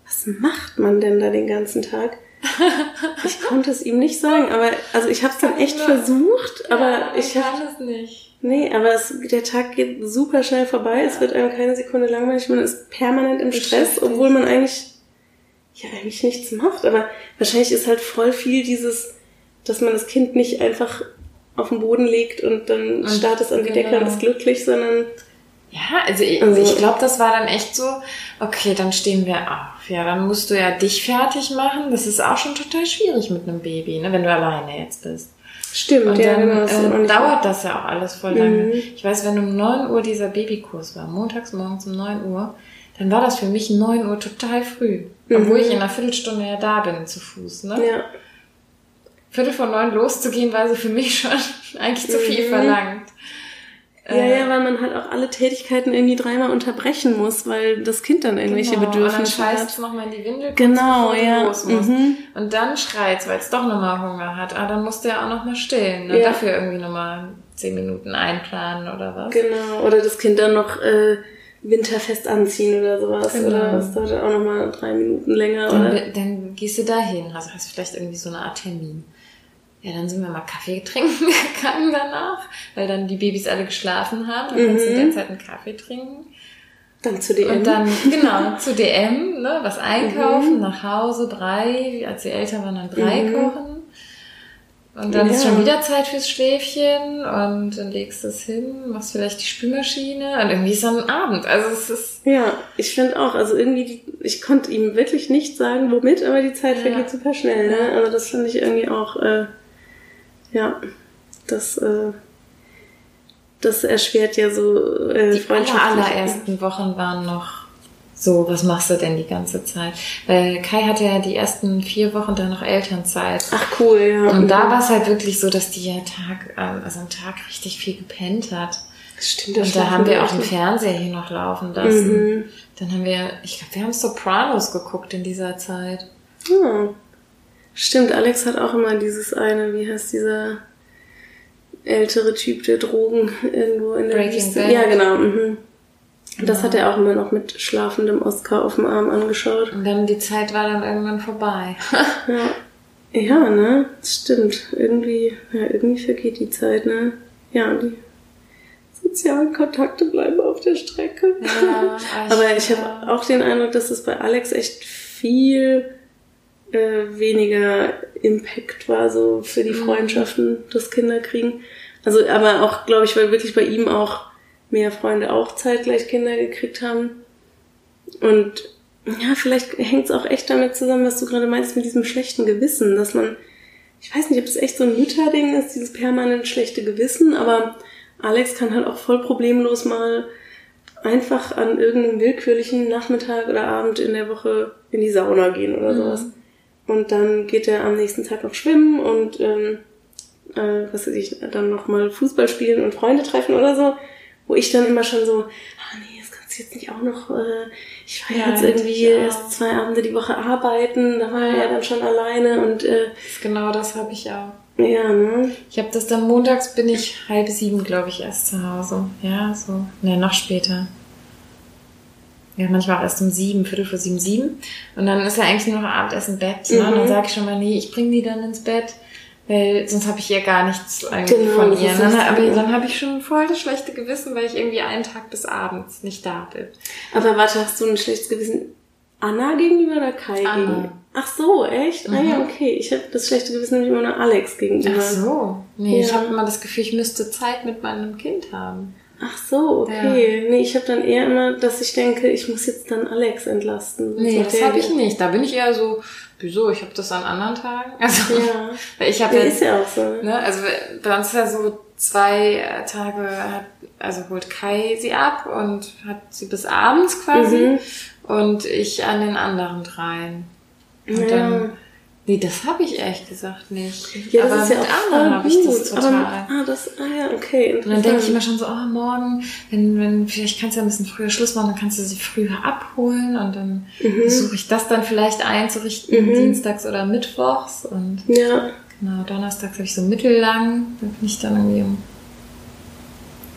Was macht man denn da den ganzen Tag? Ich konnte es ihm nicht sagen, aber also ich habe es dann echt versucht, aber ja, ich kann es nicht. Nee, aber es, der Tag geht super schnell vorbei. Ja. Es wird einem keine Sekunde langweilig. Man ist permanent im Stress, obwohl man eigentlich ja eigentlich nichts macht. Aber wahrscheinlich ist halt voll viel dieses, dass man das Kind nicht einfach auf den Boden legt und dann und, starrt es an die Decke genau. und ist glücklich, sondern ja, also ich, also ich glaube, das war dann echt so, okay, dann stehen wir auf. Ja, dann musst du ja dich fertig machen. Das ist auch schon total schwierig mit einem Baby, ne, wenn du alleine jetzt bist. Stimmt, und ja, dann genau, äh, dauert das ja auch alles voll lange. Mhm. Ich weiß, wenn um 9 Uhr dieser Babykurs war, montags morgens um 9 Uhr, dann war das für mich 9 Uhr total früh. Mhm. Obwohl ich in einer Viertelstunde ja da bin, zu Fuß, ne? Ja. Viertel vor neun loszugehen, war so für mich schon eigentlich zu viel mhm. verlangt. Ja, ja, äh, weil man halt auch alle Tätigkeiten irgendwie dreimal unterbrechen muss, weil das Kind dann irgendwelche genau, Bedürfnisse und dann scheißt es nochmal in die Windel, genau, ja. los muss. Mhm. Und dann schreit weil es doch nochmal Hunger hat. Ah, dann musst du ja auch nochmal stillen. Ne? Ja. Dafür irgendwie nochmal zehn Minuten einplanen oder was. Genau, oder das Kind dann noch äh, winterfest anziehen oder sowas. Genau. Oder das dauert auch nochmal drei Minuten länger. Dann, oder? dann gehst du dahin, also hast du vielleicht irgendwie so eine Art Termin. Ja, dann sind wir mal Kaffee trinken gegangen danach, weil dann die Babys alle geschlafen haben. Dann mhm. kannst du derzeit einen Kaffee trinken. Dann zu DM. Und dann, genau, zu DM, ne, was einkaufen, mhm. nach Hause, Brei, als sie älter waren, dann Brei mhm. kochen. Und dann Ja. ist schon wieder Zeit fürs Schläfchen und dann legst du es hin, machst vielleicht die Spülmaschine und irgendwie ist dann Abend. Also es ist, Ja, ich finde auch, also irgendwie, ich konnte ihm wirklich nicht sagen, womit, aber die Zeit Ja. vergeht super schnell, ne? Also das finde ich irgendwie auch, äh, ja, das, äh, das erschwert ja so äh, die aller, allerersten Wochen waren noch so, was machst du denn die ganze Zeit? Weil Kai hatte ja die ersten vier Wochen dann noch Elternzeit. Ach cool, ja. Und da war es halt wirklich so, dass die ja Tag, ähm, also am Tag richtig viel gepennt hat. Stimmt, Und da haben wir auch den Fernseher hier noch laufen lassen. Mhm. Dann haben wir, ich glaube, wir haben Sopranos geguckt in dieser Zeit. Ja. Stimmt, Alex hat auch immer dieses eine, wie heißt dieser ältere Typ, der Drogen irgendwo in der Breaking Wüste. Bad. Ja, genau. Mhm. Das Genau. hat er auch immer noch mit schlafendem Oscar auf dem Arm angeschaut. Und dann die Zeit war dann irgendwann vorbei. Ja. Ja, ne? Das stimmt. Irgendwie, ja, irgendwie vergeht die Zeit, ne? Ja, die sozialen Kontakte bleiben auf der Strecke. Ja, Aber ich habe auch den Eindruck, dass es bei Alex echt viel äh, weniger Impact war, so für die Mhm. Freundschaften, das Kinder kriegen. Also, aber auch, glaube ich, weil wirklich bei ihm auch mehr Freunde auch zeitgleich Kinder gekriegt haben. Und ja, vielleicht hängt es auch echt damit zusammen, was du gerade meinst mit diesem schlechten Gewissen, dass man, ich weiß nicht, ob es echt so ein Mütterding ist, dieses permanent schlechte Gewissen, aber Alex kann halt auch voll problemlos mal einfach an irgendeinem willkürlichen Nachmittag oder Abend in der Woche in die Sauna gehen oder sowas. Und dann geht er am nächsten Tag noch schwimmen und ähm, äh, was weiß ich, dann noch mal Fußball spielen und Freunde treffen oder so. Wo ich dann immer schon so, ah nee, das kannst du jetzt nicht auch noch, äh, ich war Ja, jetzt irgendwie erst zwei Abende die Woche arbeiten, da war er ja dann schon alleine und äh, Genau das habe ich auch. ja, ne? Ich habe das dann montags bin ich halb sieben, glaube ich, erst zu Hause. Ja, so. Ne, noch später. Ja, manchmal auch erst um sieben, Viertel vor sieben, sieben. Und dann ist ja eigentlich nur noch Abendessen im Bett. Ne? Und dann Mhm. sage ich schon mal, nee, ich bringe die dann ins Bett. Weil sonst habe ich ihr gar nichts eigentlich Genau, von ihr. Ne? nicht Aber dann habe ich schon voll das schlechte Gewissen, weil ich irgendwie einen Tag bis abends nicht da bin. Aber warte, hast du ein schlechtes Gewissen Anna gegenüber oder Kai Anna. gegenüber? Ach so, echt? Ah ja, okay. Ich habe das schlechte Gewissen nämlich immer nur Alex gegenüber. Ach so. Nee, ich Ja. habe immer das Gefühl, ich müsste Zeit mit meinem Kind haben. Ach so, okay. Nee, ich habe dann eher immer, dass ich denke, ich muss jetzt dann Alex entlasten. Nee, das habe ich nicht. Da bin ich eher so, wieso? Ich habe das an anderen Tagen. Also, Ja. weil ich habe Ja, ja, ist ja auch so. ne? ne, also bei uns ist ja so zwei äh, Tage, hat, also holt Kai sie ab und hat sie bis abends quasi Mhm. und ich an den anderen dreien. Und Ja. dann, nee, das habe ich ehrlich gesagt nicht. Ja, das Aber ist ja mit auch anderen habe ich das total. Aber, ah, das, ah ja, okay. Und dann denke ich immer schon so, oh, morgen, wenn, wenn, vielleicht kannst du ja ein bisschen früher Schluss machen, dann kannst du sie früher abholen und dann Mhm. versuche ich das dann vielleicht einzurichten, Mhm. dienstags oder mittwochs und Ja, genau, donnerstags habe ich so mittellang, dann bin ich dann irgendwie um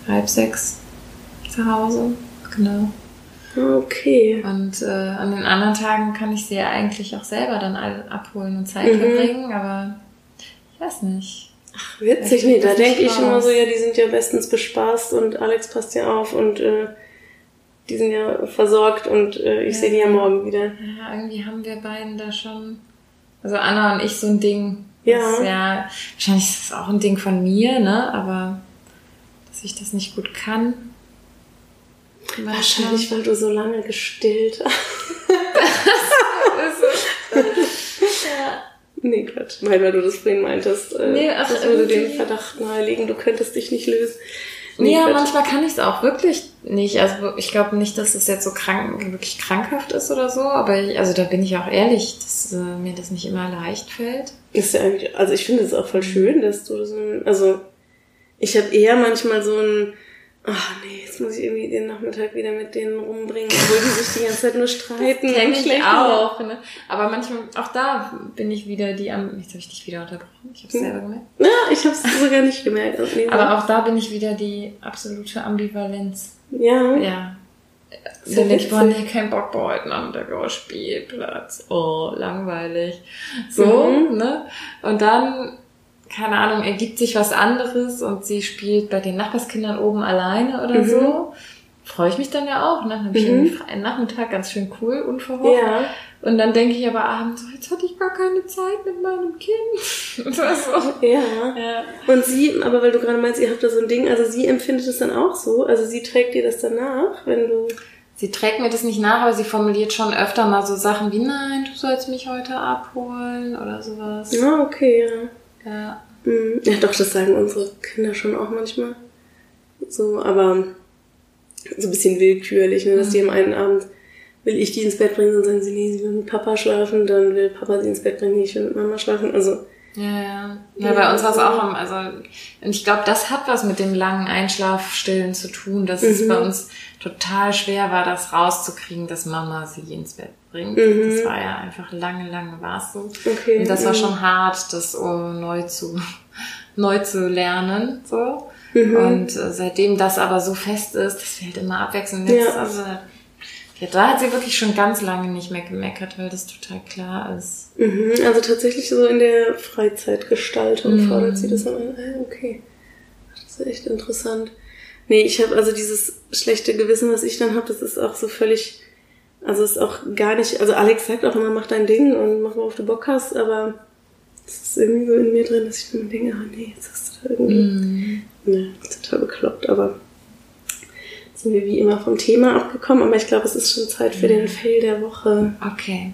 halb sechs zu Hause, genau. Okay. Und äh, an den anderen Tagen kann ich sie ja eigentlich auch selber dann alle abholen und Zeit Mhm. verbringen, aber ich weiß nicht. Witzig, Ich nee, da denke ich immer so, ja, die sind ja bestens bespaßt und Alex passt ja auf und äh, die sind ja versorgt und äh, ich Ja. sehe die ja morgen wieder. Ja, irgendwie haben wir beiden da schon, also Anna und ich so ein Ding. Ja. Das, ja, wahrscheinlich ist das auch ein Ding von mir, ne? Aber dass ich das nicht gut kann. Manchmal. Wahrscheinlich, weil du so lange gestillt hast. ja. Nee, Quatsch. Weil, weil du das vorhin meintest, äh, Nee, ach, das würde den Verdacht nahelegen, du könntest dich nicht lösen. ja, Quatsch. manchmal kann ich es auch wirklich nicht. Also ich glaube nicht, dass es jetzt so krank, wirklich krankhaft ist oder so, aber ich, also da bin ich auch ehrlich, dass äh, mir das nicht immer leicht fällt. Ist ja eigentlich, also ich finde es auch voll schön, dass du so ein, also ich habe eher manchmal so ein, ach nee, jetzt muss ich irgendwie den Nachmittag wieder mit denen rumbringen, obwohl die sich die ganze Zeit nur streiten. Kenn und ich auch, ne? Aber manchmal, auch da bin ich wieder die am. Jetzt habe ich dich wieder unterbrochen. Ich habe es selber gemerkt. Ja, ich habe es sogar nicht gemerkt. Also, Aber auch da bin ich wieder die absolute Ambivalenz. ja. Ja. So ich, boah, nee, kein Bock bei heute Nachmittag, oh, Spielplatz, oh, langweilig. So, Mhm. ne? Und dann, keine Ahnung, ergibt sich was anderes und sie spielt bei den Nachbarskindern oben alleine oder Mhm. so. freue ich mich dann ja auch. Ne? Dann habe ich mhm. einen Nachmittag, ganz schön cool, unverhofft. Ja. Und dann denke ich aber abends, jetzt hatte ich gar keine Zeit mit meinem Kind. Und so. ja. ja. Und sie, aber weil du gerade meinst, ihr habt da so ein Ding, also sie empfindet es dann auch so, also sie trägt dir das danach, wenn du... Sie trägt mir das nicht nach, aber sie formuliert schon öfter mal so Sachen wie, nein, du sollst mich heute abholen oder sowas. Ja, ah, okay, ja. Ja. Mhm. Ja, doch, das sagen unsere Kinder schon auch manchmal. So, aber so ein bisschen willkürlich, ne, dass mhm. die am einen Abend will ich die ins Bett bringen und sagen sie, nee, sie will mit Papa schlafen, dann will Papa sie ins Bett bringen, nee, ich will mit Mama schlafen. Also ja, ja. Ja, bei uns war es auch am, also und ich glaube, das hat was mit dem langen Einschlafstillen zu tun, dass mhm. es bei uns total schwer war, das rauszukriegen, dass Mama sie ins Bett bringt. Mhm. Das war ja einfach lange, lange war es so. Okay. Und das war mhm. schon hart, das um, neu zu neu zu lernen. so. Mhm. Und äh, seitdem das aber so fest ist, dass wir halt immer abwechseln. Jetzt, ja. also ja, da hat sie wirklich schon ganz lange nicht mehr gemeckert, weil das total klar ist. Mhm, also tatsächlich so in der Freizeitgestaltung mhm. fordert sie das an. Ah, okay. Das ist echt interessant. Nee, ich habe also dieses schlechte Gewissen, was ich dann habe, das ist auch so völlig, also ist auch gar nicht, also Alex sagt auch immer, mach dein Ding und mach mal auf du Bock hast, aber es ist irgendwie so in mir drin, dass ich dann denke, ah nee, jetzt hast du da irgendwie, mhm. ne, total bekloppt, aber sind wir wie immer vom Thema abgekommen, aber ich glaube, es ist schon Zeit für den Fail der Woche. Okay.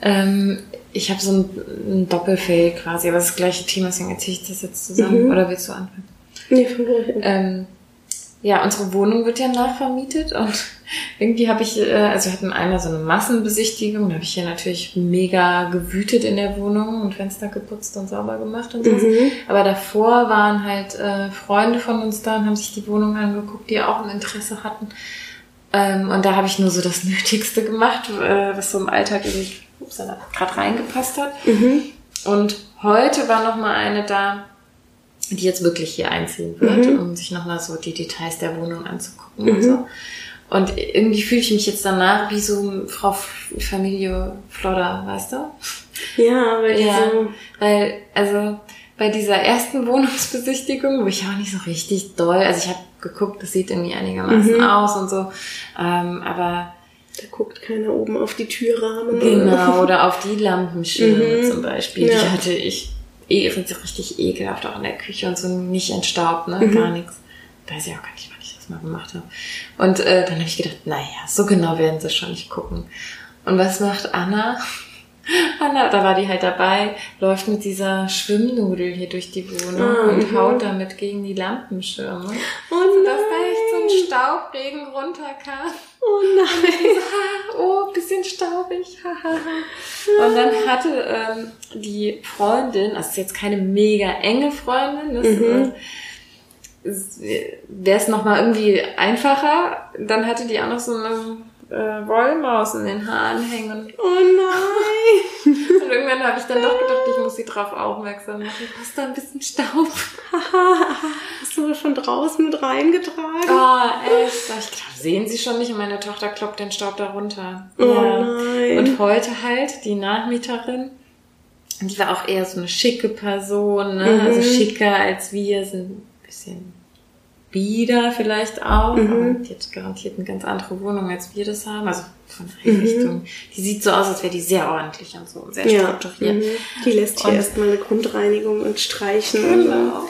Ähm, ich habe so ein, ein Doppelfail quasi, aber das gleiche Thema, deswegen erzähle ich das jetzt zusammen. Mhm. Oder willst du anfangen? Nee, von woher? Ähm, ja, unsere Wohnung wird ja nachvermietet und irgendwie habe ich, äh, also wir hatten einmal so eine Massenbesichtigung, da habe ich hier natürlich mega gewütet in der Wohnung und Fenster geputzt und sauber gemacht und so. Mhm. Aber davor waren halt äh, Freunde von uns da und haben sich die Wohnung angeguckt, die auch ein Interesse hatten. Ähm, und da habe ich nur so das Nötigste gemacht, äh, was so im Alltag irgendwie gerade reingepasst hat. Mhm. Und heute war noch mal eine da, die jetzt wirklich hier einziehen wird, mhm. um sich nochmal so die Details der Wohnung anzugucken mhm. und so. Und irgendwie fühle ich mich jetzt danach wie so Frau Familie Flodder, weißt du? Ja, weil ja, so weil also bei dieser ersten Wohnungsbesichtigung, wo ich auch nicht so richtig doll, also ich habe geguckt, das sieht irgendwie einigermaßen mhm. aus und so, ähm, aber da guckt keiner oben auf die Türrahmen. Genau, oder auf die Lampenschirme mhm. zum Beispiel. Ja. Die hatte ich eh richtig ekelhaft auch in der Küche und so nicht entstaubt, ne? Mhm. Gar nichts. Weiß ich auch gar nicht, wann ich das mal gemacht habe. Und äh, dann habe ich gedacht, naja, so genau werden sie schon nicht gucken. Und was macht Anna? Anna, da war die halt dabei, läuft mit dieser Schwimmnudel hier durch die Wohnung ah, und mhm. haut damit gegen die Lampenschirme. Oh nein. Ein Staubregen runterkam. Oh nein. So, oh, bisschen staubig. und dann hatte ähm, die Freundin, also ist jetzt keine mega enge Freundin, das mhm. wäre es nochmal irgendwie einfacher, dann hatte die auch noch so eine äh, Wollmaus in den Haaren hängen. Oh nein! Und irgendwann habe ich dann doch gedacht, ich muss sie drauf aufmerksam machen. Du hast da ein bisschen Staub. hast du das von draußen mit reingetragen? Oh, echt? Ich glaube, sehen sie schon nicht und meine Tochter kloppt den Staub da runter. Oh ja. nein. Und heute halt die Nachmieterin, die war auch eher so eine schicke Person, ne? Mhm. also schicker als wir, sind ein bisschen wieder vielleicht auch. Mhm. die hat garantiert eine ganz andere Wohnung, als wir das haben. Also von der Einrichtung. Mhm. Die sieht so aus, als wäre die sehr ordentlich und so, sehr ja. strukturiert. Mhm. Die lässt hier erstmal eine Grundreinigung und streichen. Genau.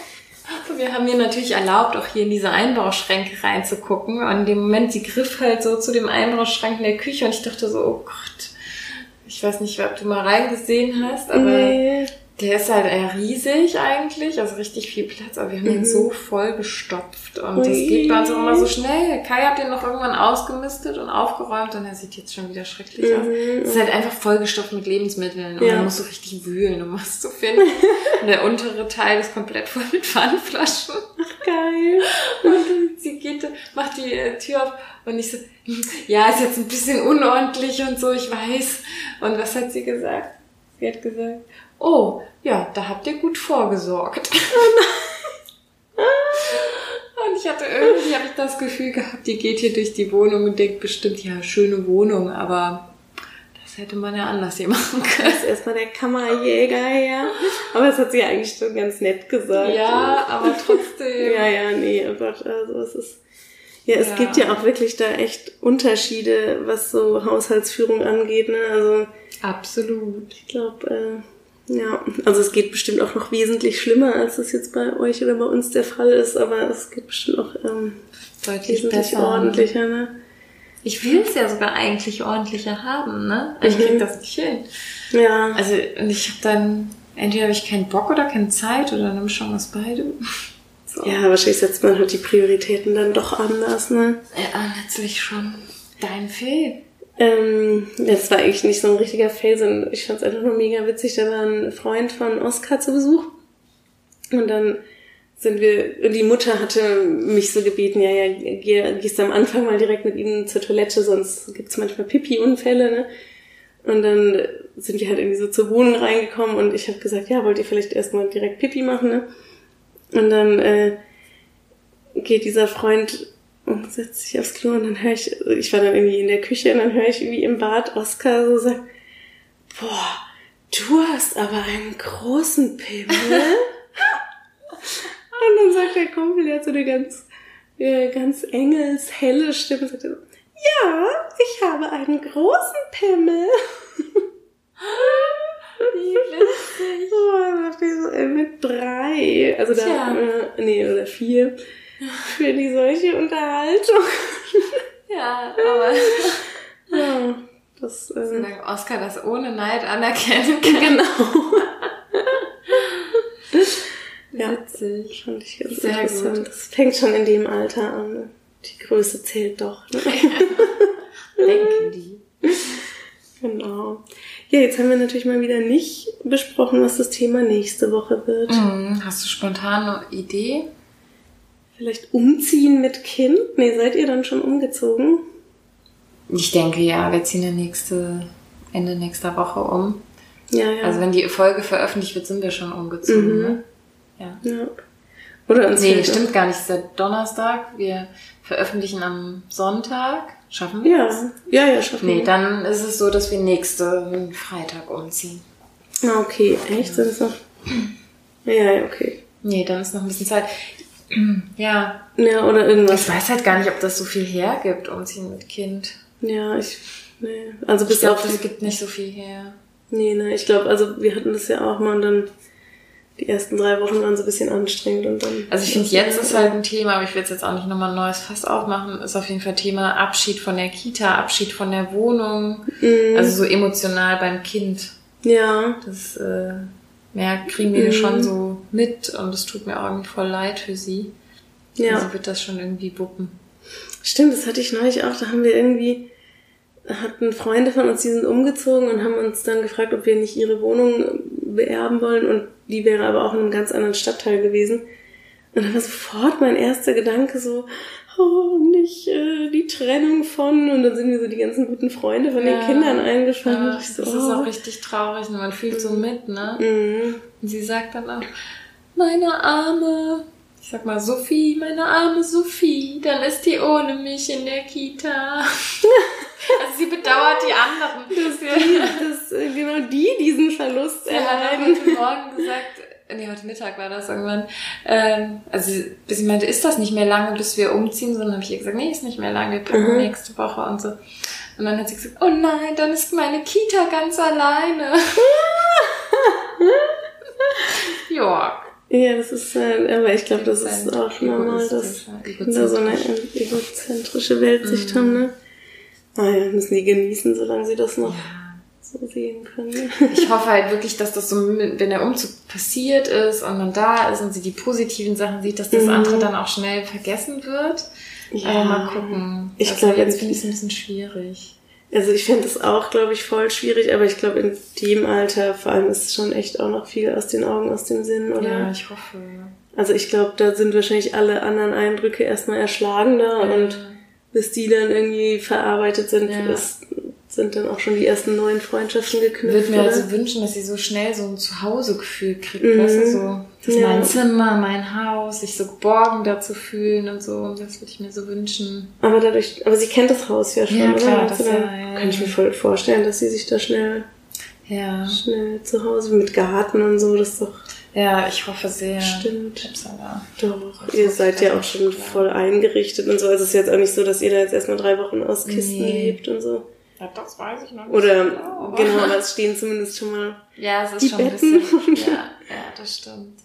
Wir haben mir natürlich erlaubt, auch hier in diese Einbauschränke reinzugucken. Und in dem Moment, sie griff halt so zu dem Einbauschrank in der Küche und ich dachte so, oh Gott, ich weiß nicht, ob du mal reingesehen hast, aber nee. Der ist halt eher riesig eigentlich, also richtig viel Platz, aber wir haben mhm. den so voll gestopft und Ui. das geht bei uns immer so schnell. Kai hat den noch irgendwann ausgemistet und aufgeräumt und er sieht jetzt schon wieder schrecklich mhm. aus. Es ist halt einfach vollgestopft mit Lebensmitteln und ja. man muss so richtig wühlen, um was zu finden. und der untere Teil ist komplett voll mit Pfannflaschen. Ach, geil. Und sie geht, macht die äh, Tür auf und ich so, ja, ist jetzt ein bisschen unordentlich und so, ich weiß. Und was hat sie gesagt? Sie hat gesagt, oh, ja, da habt ihr gut vorgesorgt. und ich hatte irgendwie, habe ich das Gefühl gehabt, die geht hier durch die Wohnung und denkt bestimmt, ja, schöne Wohnung, aber das hätte man ja anders hier machen können. Das ist erstmal der Kammerjäger, ja. Aber das hat sie ja eigentlich schon ganz nett gesagt. Ja, aber trotzdem. ja, ja, nee, oh Gott, also es ist Ja, es Ja. gibt ja auch wirklich da echt Unterschiede, was so Haushaltsführung angeht. Ne? Also Absolut. ich glaube, äh, ja, also es geht bestimmt auch noch wesentlich schlimmer, als es jetzt bei euch oder bei uns der Fall ist, aber es geht bestimmt auch ähm, Deutlich besser. ordentlicher. Ne? Ich will es ja sogar eigentlich ordentlicher haben, ne? Ich Mhm. krieg das nicht hin. Ja, Also und ich habe dann, entweder habe ich keinen Bock oder keine Zeit oder eine Mischung aus beidem. So. ja, wahrscheinlich setzt man halt die Prioritäten dann doch anders. Ne? Ja, letztlich schon. Dein Fehl. Ähm, das war eigentlich nicht so ein richtiger Fail, sondern ich fand es einfach nur mega witzig. Da war ein Freund von Oskar zu Besuch. Und dann sind wir, und die Mutter hatte mich so gebeten, ja, ja, geh, gehst am Anfang mal direkt mit ihm zur Toilette, sonst gibt's manchmal Pipi-Unfälle, ne? Und dann sind wir halt irgendwie so zur Wohnung reingekommen und ich habe gesagt, ja, wollt ihr vielleicht erstmal direkt Pipi machen, ne? Und dann äh, geht dieser Freund und setzt sich aufs Klo und dann höre ich, ich war dann irgendwie in der Küche und dann höre ich irgendwie im Bad Oskar so sagen, boah, du hast aber einen großen Pimmel. und dann sagt der Kumpel, der hat so eine ganz, äh, ganz engels, helle Stimme, sagt er so, ja, ich habe einen großen Pimmel. Wie witzig. Oh, ich so, äh, mit drei, also da, äh, nee, oder vier, für die solche Unterhaltung. Ja, aber Ja, das, solange Oscar das ohne Neid anerkennen kann. genau. Ja. Witzig. Fand ich ganz Sehr interessant. gut. Das fängt schon in dem Alter an. Die Größe zählt doch. Ne? Denken die. genau. Ja, jetzt haben wir natürlich mal wieder nicht besprochen, was das Thema nächste Woche wird. Mhm. Hast du spontan eine Idee? Vielleicht umziehen mit Kind? Nee, seid ihr dann schon umgezogen? Ich denke ja, wir ziehen ja nächste, Ende nächster Woche um. Ja, ja. Also wenn die Folge veröffentlicht wird, sind wir schon umgezogen. Mhm. Ne? Ja. ja. Oder uns Nee, stimmt gar nicht. Es ist der Donnerstag. Wir veröffentlichen am Sonntag. Schaffen wir das? Ja, ja, ja, schaffen Nee, wir. dann ist es so, dass wir nächsten Freitag umziehen. Ah, okay, echt? Das ist noch... Ja, ja, okay. Nee, dann ist noch ein bisschen Zeit. Ja, Ja, oder ich irgendwas. weiß halt gar nicht, ob das so viel hergibt, umziehen mit Kind. Ja, ich... Nee. Also bis Ich glaube, auf die gibt nicht so viel her. Nee, ne, ich glaube, also wir hatten das ja auch mal und dann die ersten drei Wochen waren so ein bisschen anstrengend und dann. Also ich finde, jetzt ist halt ein Thema, aber ich will jetzt auch nicht nochmal ein neues Fass aufmachen, ist auf jeden Fall Thema Abschied von der Kita, Abschied von der Wohnung. Mhm. Also so emotional beim Kind. Ja, Das äh, ja, kriegen wir schon so mit und es tut mir auch irgendwie voll leid für sie. ja. Also wird das schon irgendwie wuppen. Stimmt, das hatte ich neulich auch. Da haben wir irgendwie, hatten Freunde von uns, die sind umgezogen und haben uns dann gefragt, ob wir nicht ihre Wohnung beerben wollen und die wäre aber auch in einem ganz anderen Stadtteil gewesen. Und dann war sofort mein erster Gedanke so, oh, nicht äh, die Trennung von. Und dann sind mir so die ganzen guten Freunde von den Ja. Kindern eingefallen. Ja, und das so, ist oh. auch richtig traurig und man fühlt so mit, ne? Mhm. Und sie sagt dann auch, meine arme, ich sag mal Sophie, meine arme Sophie, dann ist die ohne mich in der Kita. also sie bedauert die anderen. dass, die, dass äh, genau die diesen Verlust hat erleiden. heute Morgen gesagt, nee, heute Mittag war das irgendwann, ähm, also sie- bis sie meinte, ist das nicht mehr lange, bis wir umziehen, sondern habe ich ihr gesagt, nee, ist nicht mehr lange, wir packen Mhm. nächste Woche und so. Und dann hat sie gesagt, oh nein, dann ist meine Kita ganz alleine. ja. Ja, das ist, äh, aber ich glaube, das ist auch normal, dass Kinder so eine egozentrisch. egozentrische Weltsicht haben, ne? Naja, müssen die genießen, solange sie das noch Ja. So sehen können. ne? Ich hoffe halt wirklich, dass das so, wenn der Umzug passiert ist und man da ist und sie die positiven Sachen sieht, dass das Mhm. andere dann auch schnell vergessen wird. Aber mal gucken. Ich also glaube, jetzt finde ich es ein bisschen schwierig. Also ich finde das auch, glaube ich, voll schwierig, aber ich glaube, in dem Alter vor allem ist schon echt auch noch viel aus den Augen, aus dem Sinn, oder? Ja, ich hoffe. Also ich glaube, da sind wahrscheinlich alle anderen Eindrücke erstmal erschlagender und bis die dann irgendwie verarbeitet sind, Ja. ist, sind dann auch schon die ersten neuen Freundschaften Ich geknüpft. würde mir oder? also wünschen, dass sie so schnell so ein Zuhause-Gefühl kriegt, Mhm. weißt du, so, das ist Ja. mein Zimmer, mein Haus, sich so geborgen dazu fühlen und so, das würde ich mir so wünschen. Aber dadurch, aber sie kennt das Haus ja schon, Ja, oder? klar, Also das ja, ja, Kann ich mir voll vorstellen, dass sie sich da schnell, Ja. schnell zu Hause mit Garten und so, das ist doch, Ja, ich hoffe sehr. Stimmt. Upsala. Doch, ihr seid ja auch schon voll eingerichtet und so. Also es ist jetzt auch nicht so, dass ihr da jetzt erstmal drei Wochen aus Kisten Nee. lebt und so. Ja, das weiß ich noch nicht. Oder, genau, aber- genau, aber es stehen zumindest schon mal Ja, es ist Die schon ein Betten. bisschen. Ja, ja, das stimmt.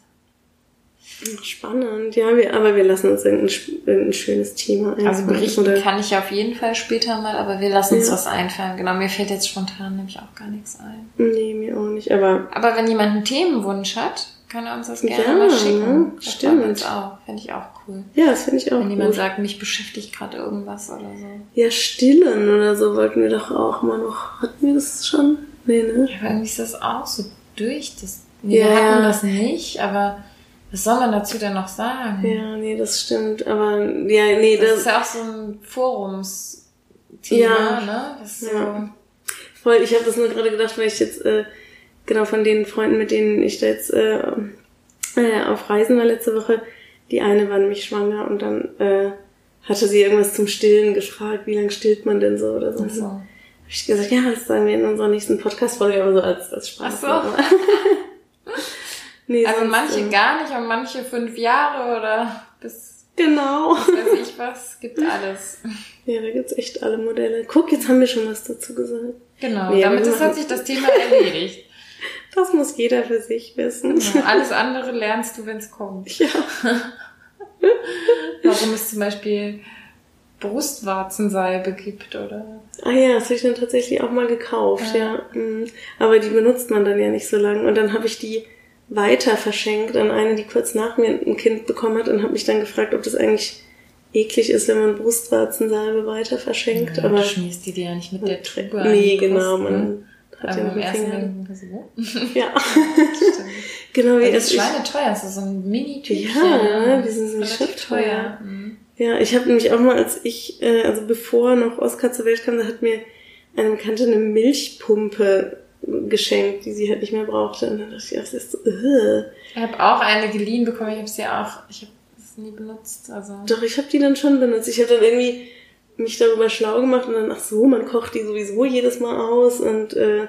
spannend. Ja, wir, aber wir lassen uns irgendein, irgendein schönes Thema einfallen. Also berichten Oder- kann ich auf jeden Fall später mal, aber wir lassen uns Ja. was einfallen. Genau, mir fällt jetzt spontan nämlich auch gar nichts ein. Nee, mir auch nicht. Aber Aber wenn jemand einen Themenwunsch hat, kann er uns das gerne Ja, mal schicken. ne? Das Stimmt. uns auch. Fände ich auch cool. ja, das finde ich auch Wenn jemand gut. sagt, mich beschäftigt gerade irgendwas oder so. Ja, stillen oder so wollten wir doch auch mal noch. Hatten wir das schon? Nee, ne? Ja, irgendwie ist das auch so durch. Das, nee, Ja, wir hatten das nicht, aber was soll man dazu denn noch sagen? Ja, nee, das stimmt. Aber ja, nee, Das, das, ist ja auch so ein Forumsthema, Ja. ne? Das ist so, Ja. voll. Ich habe das nur gerade gedacht, weil ich jetzt äh, genau von den Freunden, mit denen ich da jetzt äh, äh, auf Reisen war letzte Woche, die eine war nämlich schwanger und dann äh, hatte sie irgendwas zum Stillen gefragt, wie lange stillt man denn so oder so. so. Hab ich gesagt, ja, das sagen wir in unserer nächsten Podcast-Folge, aber so als, als Spaß. Ach so. nee, Also manche ähm, gar nicht und manche fünf Jahre oder bis Genau. weiß ich was, gibt alles. Ja, da gibt's echt alle Modelle. Guck, jetzt haben wir schon was dazu gesagt. Genau, Nee, damit ist, hat sich das Thema erledigt. Das muss jeder für sich wissen. Genau, alles andere lernst du, wenn es kommt. Ja. Warum es zum Beispiel Brustwarzensalbe gibt, oder? Ah ja, das habe ich dann tatsächlich auch mal gekauft, ja. Mhm. Aber die benutzt man dann ja nicht so lange. Und dann habe ich die weiter verschenkt an eine, die kurz nach mir ein Kind bekommen hat und habe mich dann gefragt, ob das eigentlich eklig ist, wenn man Brustwarzensalbe weiter verschenkt. Ja, aber du schmierst die dir ja nicht mit der an nee, genau, Brust, ne? man hat beim mit ersten so. Ja, genau wie das ist schweineteuer, das ist so ein Mini-Tütchen. Ja, die sind so Relativ schrittteuer. Mhm. Ja, ich habe nämlich auch mal, als ich, äh, also bevor noch Oskar zur Welt kam, da hat mir eine Bekannte eine Milchpumpe geschenkt, die sie halt nicht mehr brauchte. Und dann dachte ich, ach, das ist so, äh. Ich habe auch eine geliehen bekommen, ich habe sie auch, ich habe es nie benutzt. Also Doch, ich habe die dann schon benutzt. Ich habe dann irgendwie mich darüber schlau gemacht und dann, ach so, man kocht die sowieso jedes Mal aus und äh,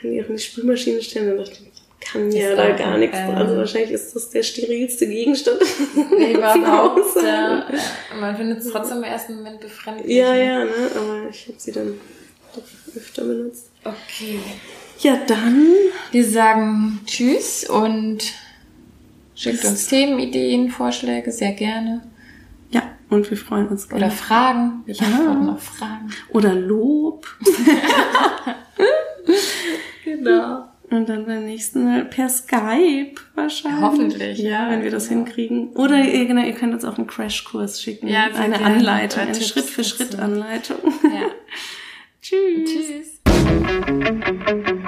kann die auch in die Spülmaschine stellen. Und dann dachte ich, kann ja da gar nichts. äh, Also wahrscheinlich ist das der sterilste Gegenstand. überhaupt. Ja. Man findet es trotzdem im ersten Moment befremdlich. Ja, ja, ne? Aber ich habe sie dann doch öfter benutzt. Okay. Ja, dann. Wir sagen Tschüss und schickt uns Themenideen, Vorschläge sehr gerne. Und wir freuen uns Oder gerne. Fragen. Wir Ja. auch Fragen. Oder Lob. Genau. Und dann beim nächsten Mal per Skype wahrscheinlich. Hoffentlich, Ja, wenn wir das genau. hinkriegen. Oder ihr, genau, ihr könnt uns auch einen Crashkurs schicken. Ja, eine gerne. Anleitung, Oder eine Tipps Schritt-für-Schritt dazu. Anleitung. Ja. Tschüss. Tschüss.